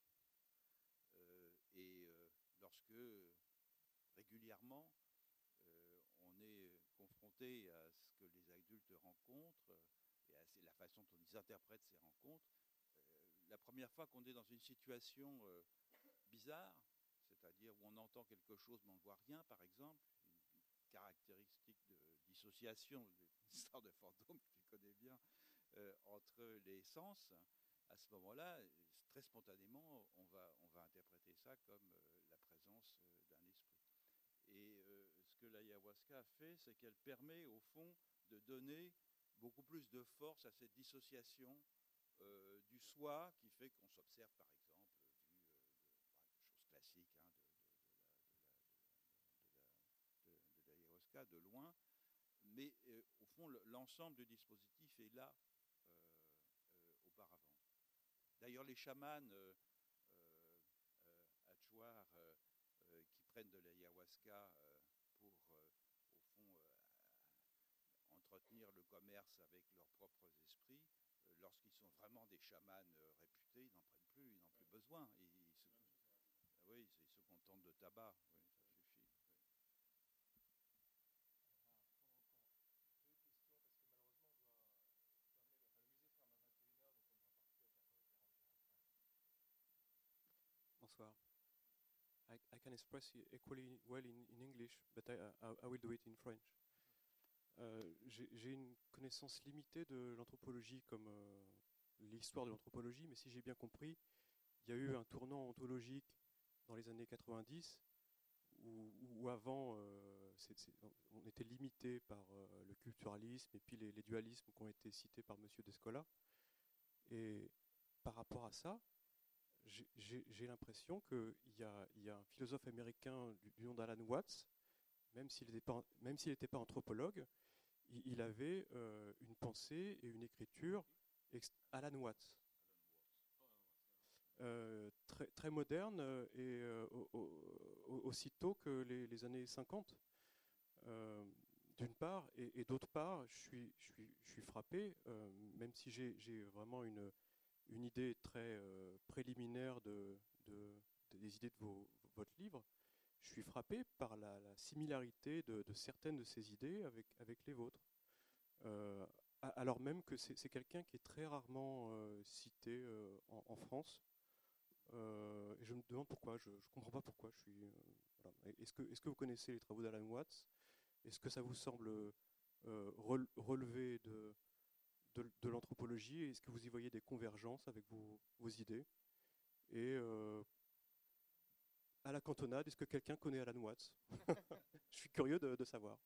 Euh, et euh, lorsque régulièrement euh, on est confronté à ce que les adultes rencontrent et à la façon dont ils interprètent ces rencontres, la première fois qu'on est dans une situation bizarre, c'est-à-dire où on entend quelque chose mais on ne voit rien, par exemple, une caractéristique de dissociation, sorte de fantôme que tu connais bien, euh, entre les sens, à ce moment-là, très spontanément, on va, on va interpréter ça comme euh, la présence euh, d'un esprit. Et ce que l'ayahuasca fait, c'est qu'elle permet, au fond, de donner beaucoup plus de force à cette dissociation du soi qui fait qu'on s'observe, par exemple, vu de, enfin, chose classique de, de, de, de, la, de, l'ayahuasca, de loin. Mais au fond, l'ensemble du dispositif est là. D'ailleurs, les chamans euh, euh, Achuar, euh, euh, qui prennent de l'ayahuasca euh, pour, euh, au fond, euh, entretenir le commerce avec leurs propres esprits, euh, lorsqu'ils sont vraiment des chamans euh, réputés, ils n'en prennent plus, ils n'en ont plus besoin. Ils, ils se, Ah oui, ils se contentent de tabac. Oui, ça suffit. oui. Bonsoir. I, I can express it equally well in, English, but I, will do it in French. Euh, J'ai une connaissance limitée de l'anthropologie comme euh, l'histoire de l'anthropologie, mais si j'ai bien compris, il y a eu un tournant ontologique dans les années 90 où, avant euh, on était limité par le culturalisme et puis les, les dualismes qui ont été cités par M. Descola. Et par rapport à ça, j'ai- l'impression qu'il y y a un philosophe américain du, du nom d'Alan Watts, même s'il n'était pas, anthropologue, il, avait euh, une pensée et une écriture. Alan Watts. Euh, très, moderne et euh, au- au- au- aussitôt que les, années 50, euh, d'une part, et, d'autre part, je suis, frappé, même si j'ai vraiment une, une idée très euh, préliminaire de, de- des idées de votre livre, je suis frappé par la, la similarité de, certaines de ces idées avec, les vôtres. Euh, alors même que c'est quelqu'un qui est très rarement euh, cité en, France. Je me demande pourquoi, je ne comprends pas pourquoi. Est-ce que, que vous connaissez les travaux d'Alan Watts? Est-ce que ça vous semble rel- relever de, de, de l'anthropologie Est-ce que vous y voyez des convergences avec vos, vos idées? Et euh, à la cantonade, est-ce que quelqu'un connaît Alan Watts? Je suis curieux de, de savoir.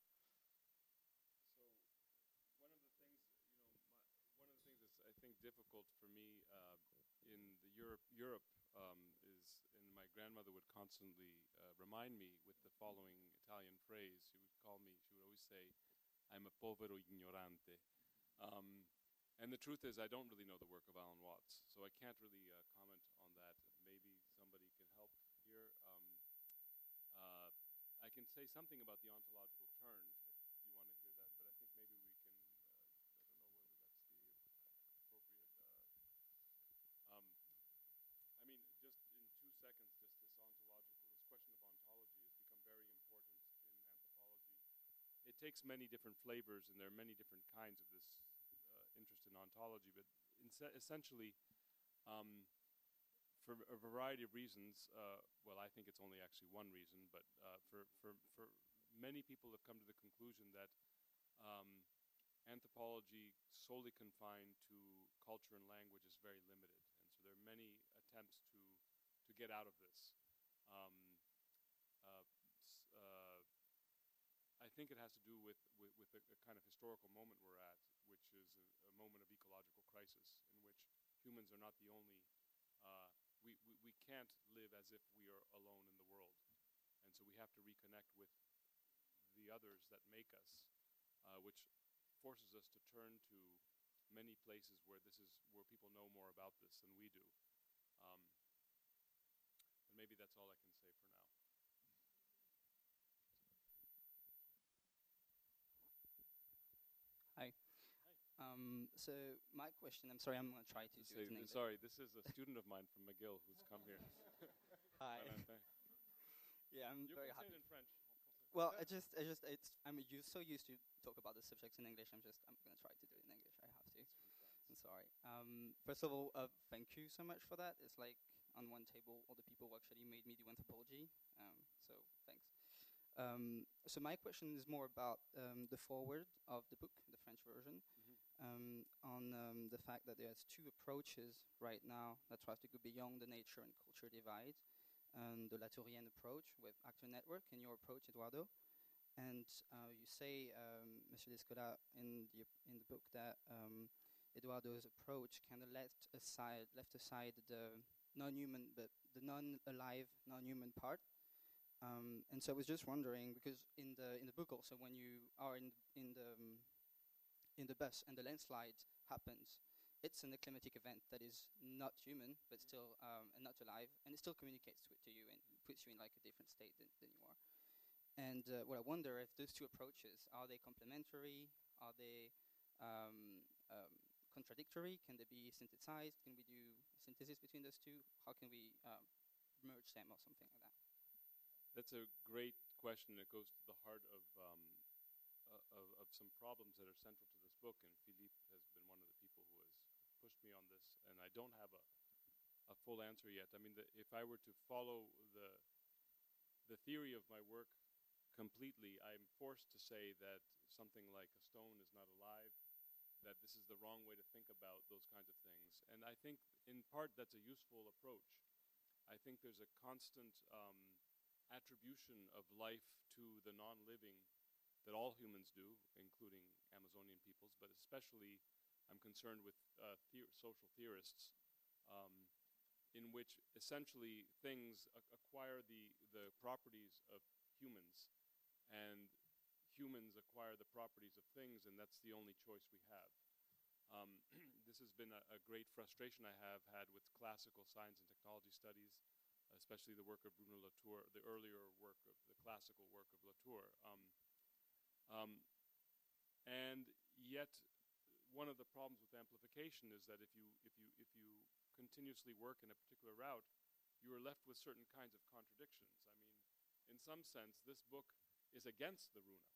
So one of the things, you know, my, one of the things that's I think difficult for me uh, in the Europe, Europe um, is, and my grandmother would constantly uh, remind me with the following Italian phrase. She would call me. She would always say, "I'm a povero ignorante." Um, and the truth is, I don't really know the work of Alan Watts, so I can't really uh, comment on that. Maybe somebody can help here. Um, uh, I can say something about the ontological turn if you want to hear that, but I think maybe we can. Uh, I don't know whether that's the appropriate. Uh, um, I mean, just in two seconds, just this ontological, this question of ontology has become very important in anthropology. It takes many different flavors, and there are many different kinds of this interest in ontology, but essentially, um, for a variety of reasons, uh, well, I think it's only actually one reason, but uh, for, for, for many people have come to the conclusion that um, anthropology solely confined to culture and language is very limited. And so there are many attempts to, to get out of this. Um, uh, s- uh, I think it has to do with, with, with a, a kind of historical moment we're at, which is a, a moment of ecological crisis in which humans are not the only uh, we, we, we can't live as if we are alone in the world. And so we have to reconnect with the others that make us, uh, which forces us to turn to many places where this is where people know more about this than we do. Um, but maybe that's all I can say for now. Hi. Um, so my question, I'm sorry, I'm going to try to To do say- it in sorry, this is a student of mine from McGill who's come here. Hi. Yeah, I'm you very happy. it in French. Well, I just, I just, it's, I'm used, so used to talk about the subjects in English. I'm just, I'm going to try to do it in English. I have to. I'm sorry. Um, first of all, uh, thank you so much for that. It's like on one table, all the people who actually made me do anthropology. Um, so thanks. Um, so my question is more about um, the forward of the book, the French version, um, on um, the fact that there's two approaches right now that tries to go beyond the nature and culture divide. Um, the Latourian approach with Actor Network and your approach, Eduardo. And uh, you say, um, Monsieur Descola, in the in the book that um, Eduardo's approach kind of left aside left aside the non-human, but the non-alive, non-human part. Um, and so I was just wondering because in the in the book also when you are in in the um, in the bus and the landslide happens it's an climatic event that is not human, but still um, and not alive, and it still communicates to, to you and puts you in like a different state than, than you are. And uh, what I wonder if those two approaches are they complementary? Are they um, um, contradictory? Can they be synthesized? Can we do synthesis between those two? How can we um, merge them or something like that? That's a great question that goes to the heart of, um, uh, of, of some problems that are central to this book. And Philippe has been one of the people who has pushed me on this, and I don't have a, a full answer yet. I mean, the, if I were to follow the the theory of my work completely, I'm forced to say that something like a stone is not alive, that this is the wrong way to think about those kinds of things. And I think, in part, that's a useful approach. I think there's a constant um, attribution of life to the non living that all humans do, including Amazonian peoples, but especially I'm concerned with uh, social theorists, um, in which essentially things acquire the, the properties of humans, and humans acquire the properties of things, and that's the only choice we have. Um, this has been a, a great frustration I have had with classical science and technology studies, especially the work of Bruno Latour, the earlier work of the classical work of Latour. Um, um, and yet, one of the problems with amplification is that if you if you if you continuously work in a particular route, you are left with certain kinds of contradictions. I mean, in some sense, this book is against the Runa.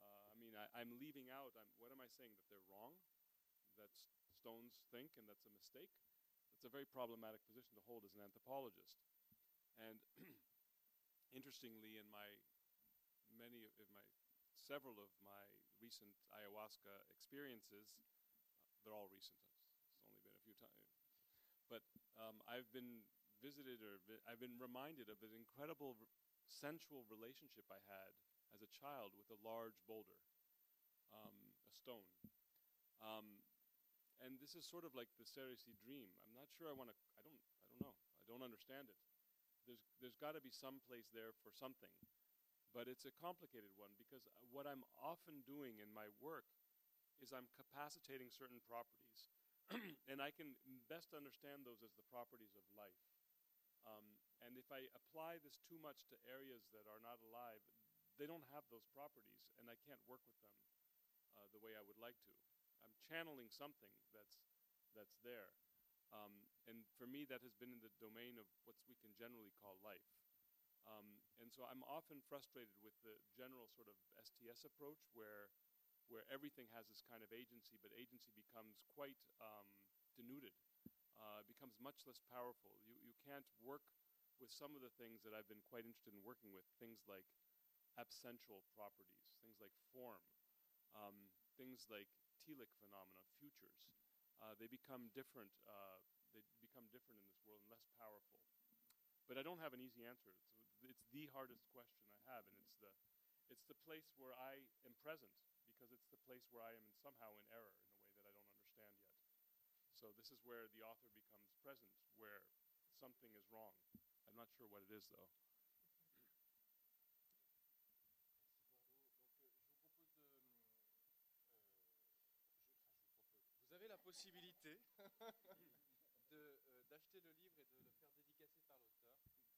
Uh, I mean, I, I'm leaving out. I'm, what am I saying? That they're wrong? That stones think, and that's a mistake? That's a very problematic position to hold as an anthropologist. And interestingly, in my many of my several of my recent ayahuasca experiences, uh, they're all recent. It's only been a few times, but um, I've been visited or vi- I've been reminded of an incredible sensual relationship I had as a child with a large boulder, um, a stone. Um, and this is sort of like the Cerisi dream. I'm not sure I want to. I don't. I don't know. I don't understand it. There's there's got to be some place there for something, but it's a complicated one because uh, what I'm often doing in my work is I'm capacitating certain properties, and I can best understand those as the properties of life. Um, and if I apply this too much to areas that are not alive, they don't have those properties, and I can't work with them uh, the way I would like to. I'm channeling something that's that's there, um, and for me, that has been in the domain of what we can generally call life. Um, and so I'm often frustrated with the general sort of STS approach, where where everything has this kind of agency, but agency becomes quite um, denuded, uh, becomes much less powerful. You you can't work with some of the things that I've been quite interested in working with, things like absential properties, things like form, um, things like telic phenomena, futures. Uh, they become different. Uh, they become different in this world and less powerful. But I don't have an easy answer. It's, it's the hardest question I have, and it's the it's the place where I am present because it's the place where I am somehow in error in a way that I don't understand yet. So this is where the author becomes present, where something is wrong. I'm not sure what it is though. Vous avez la possibilité de, euh, d'acheter le livre et de le faire dédicacer par l'auteur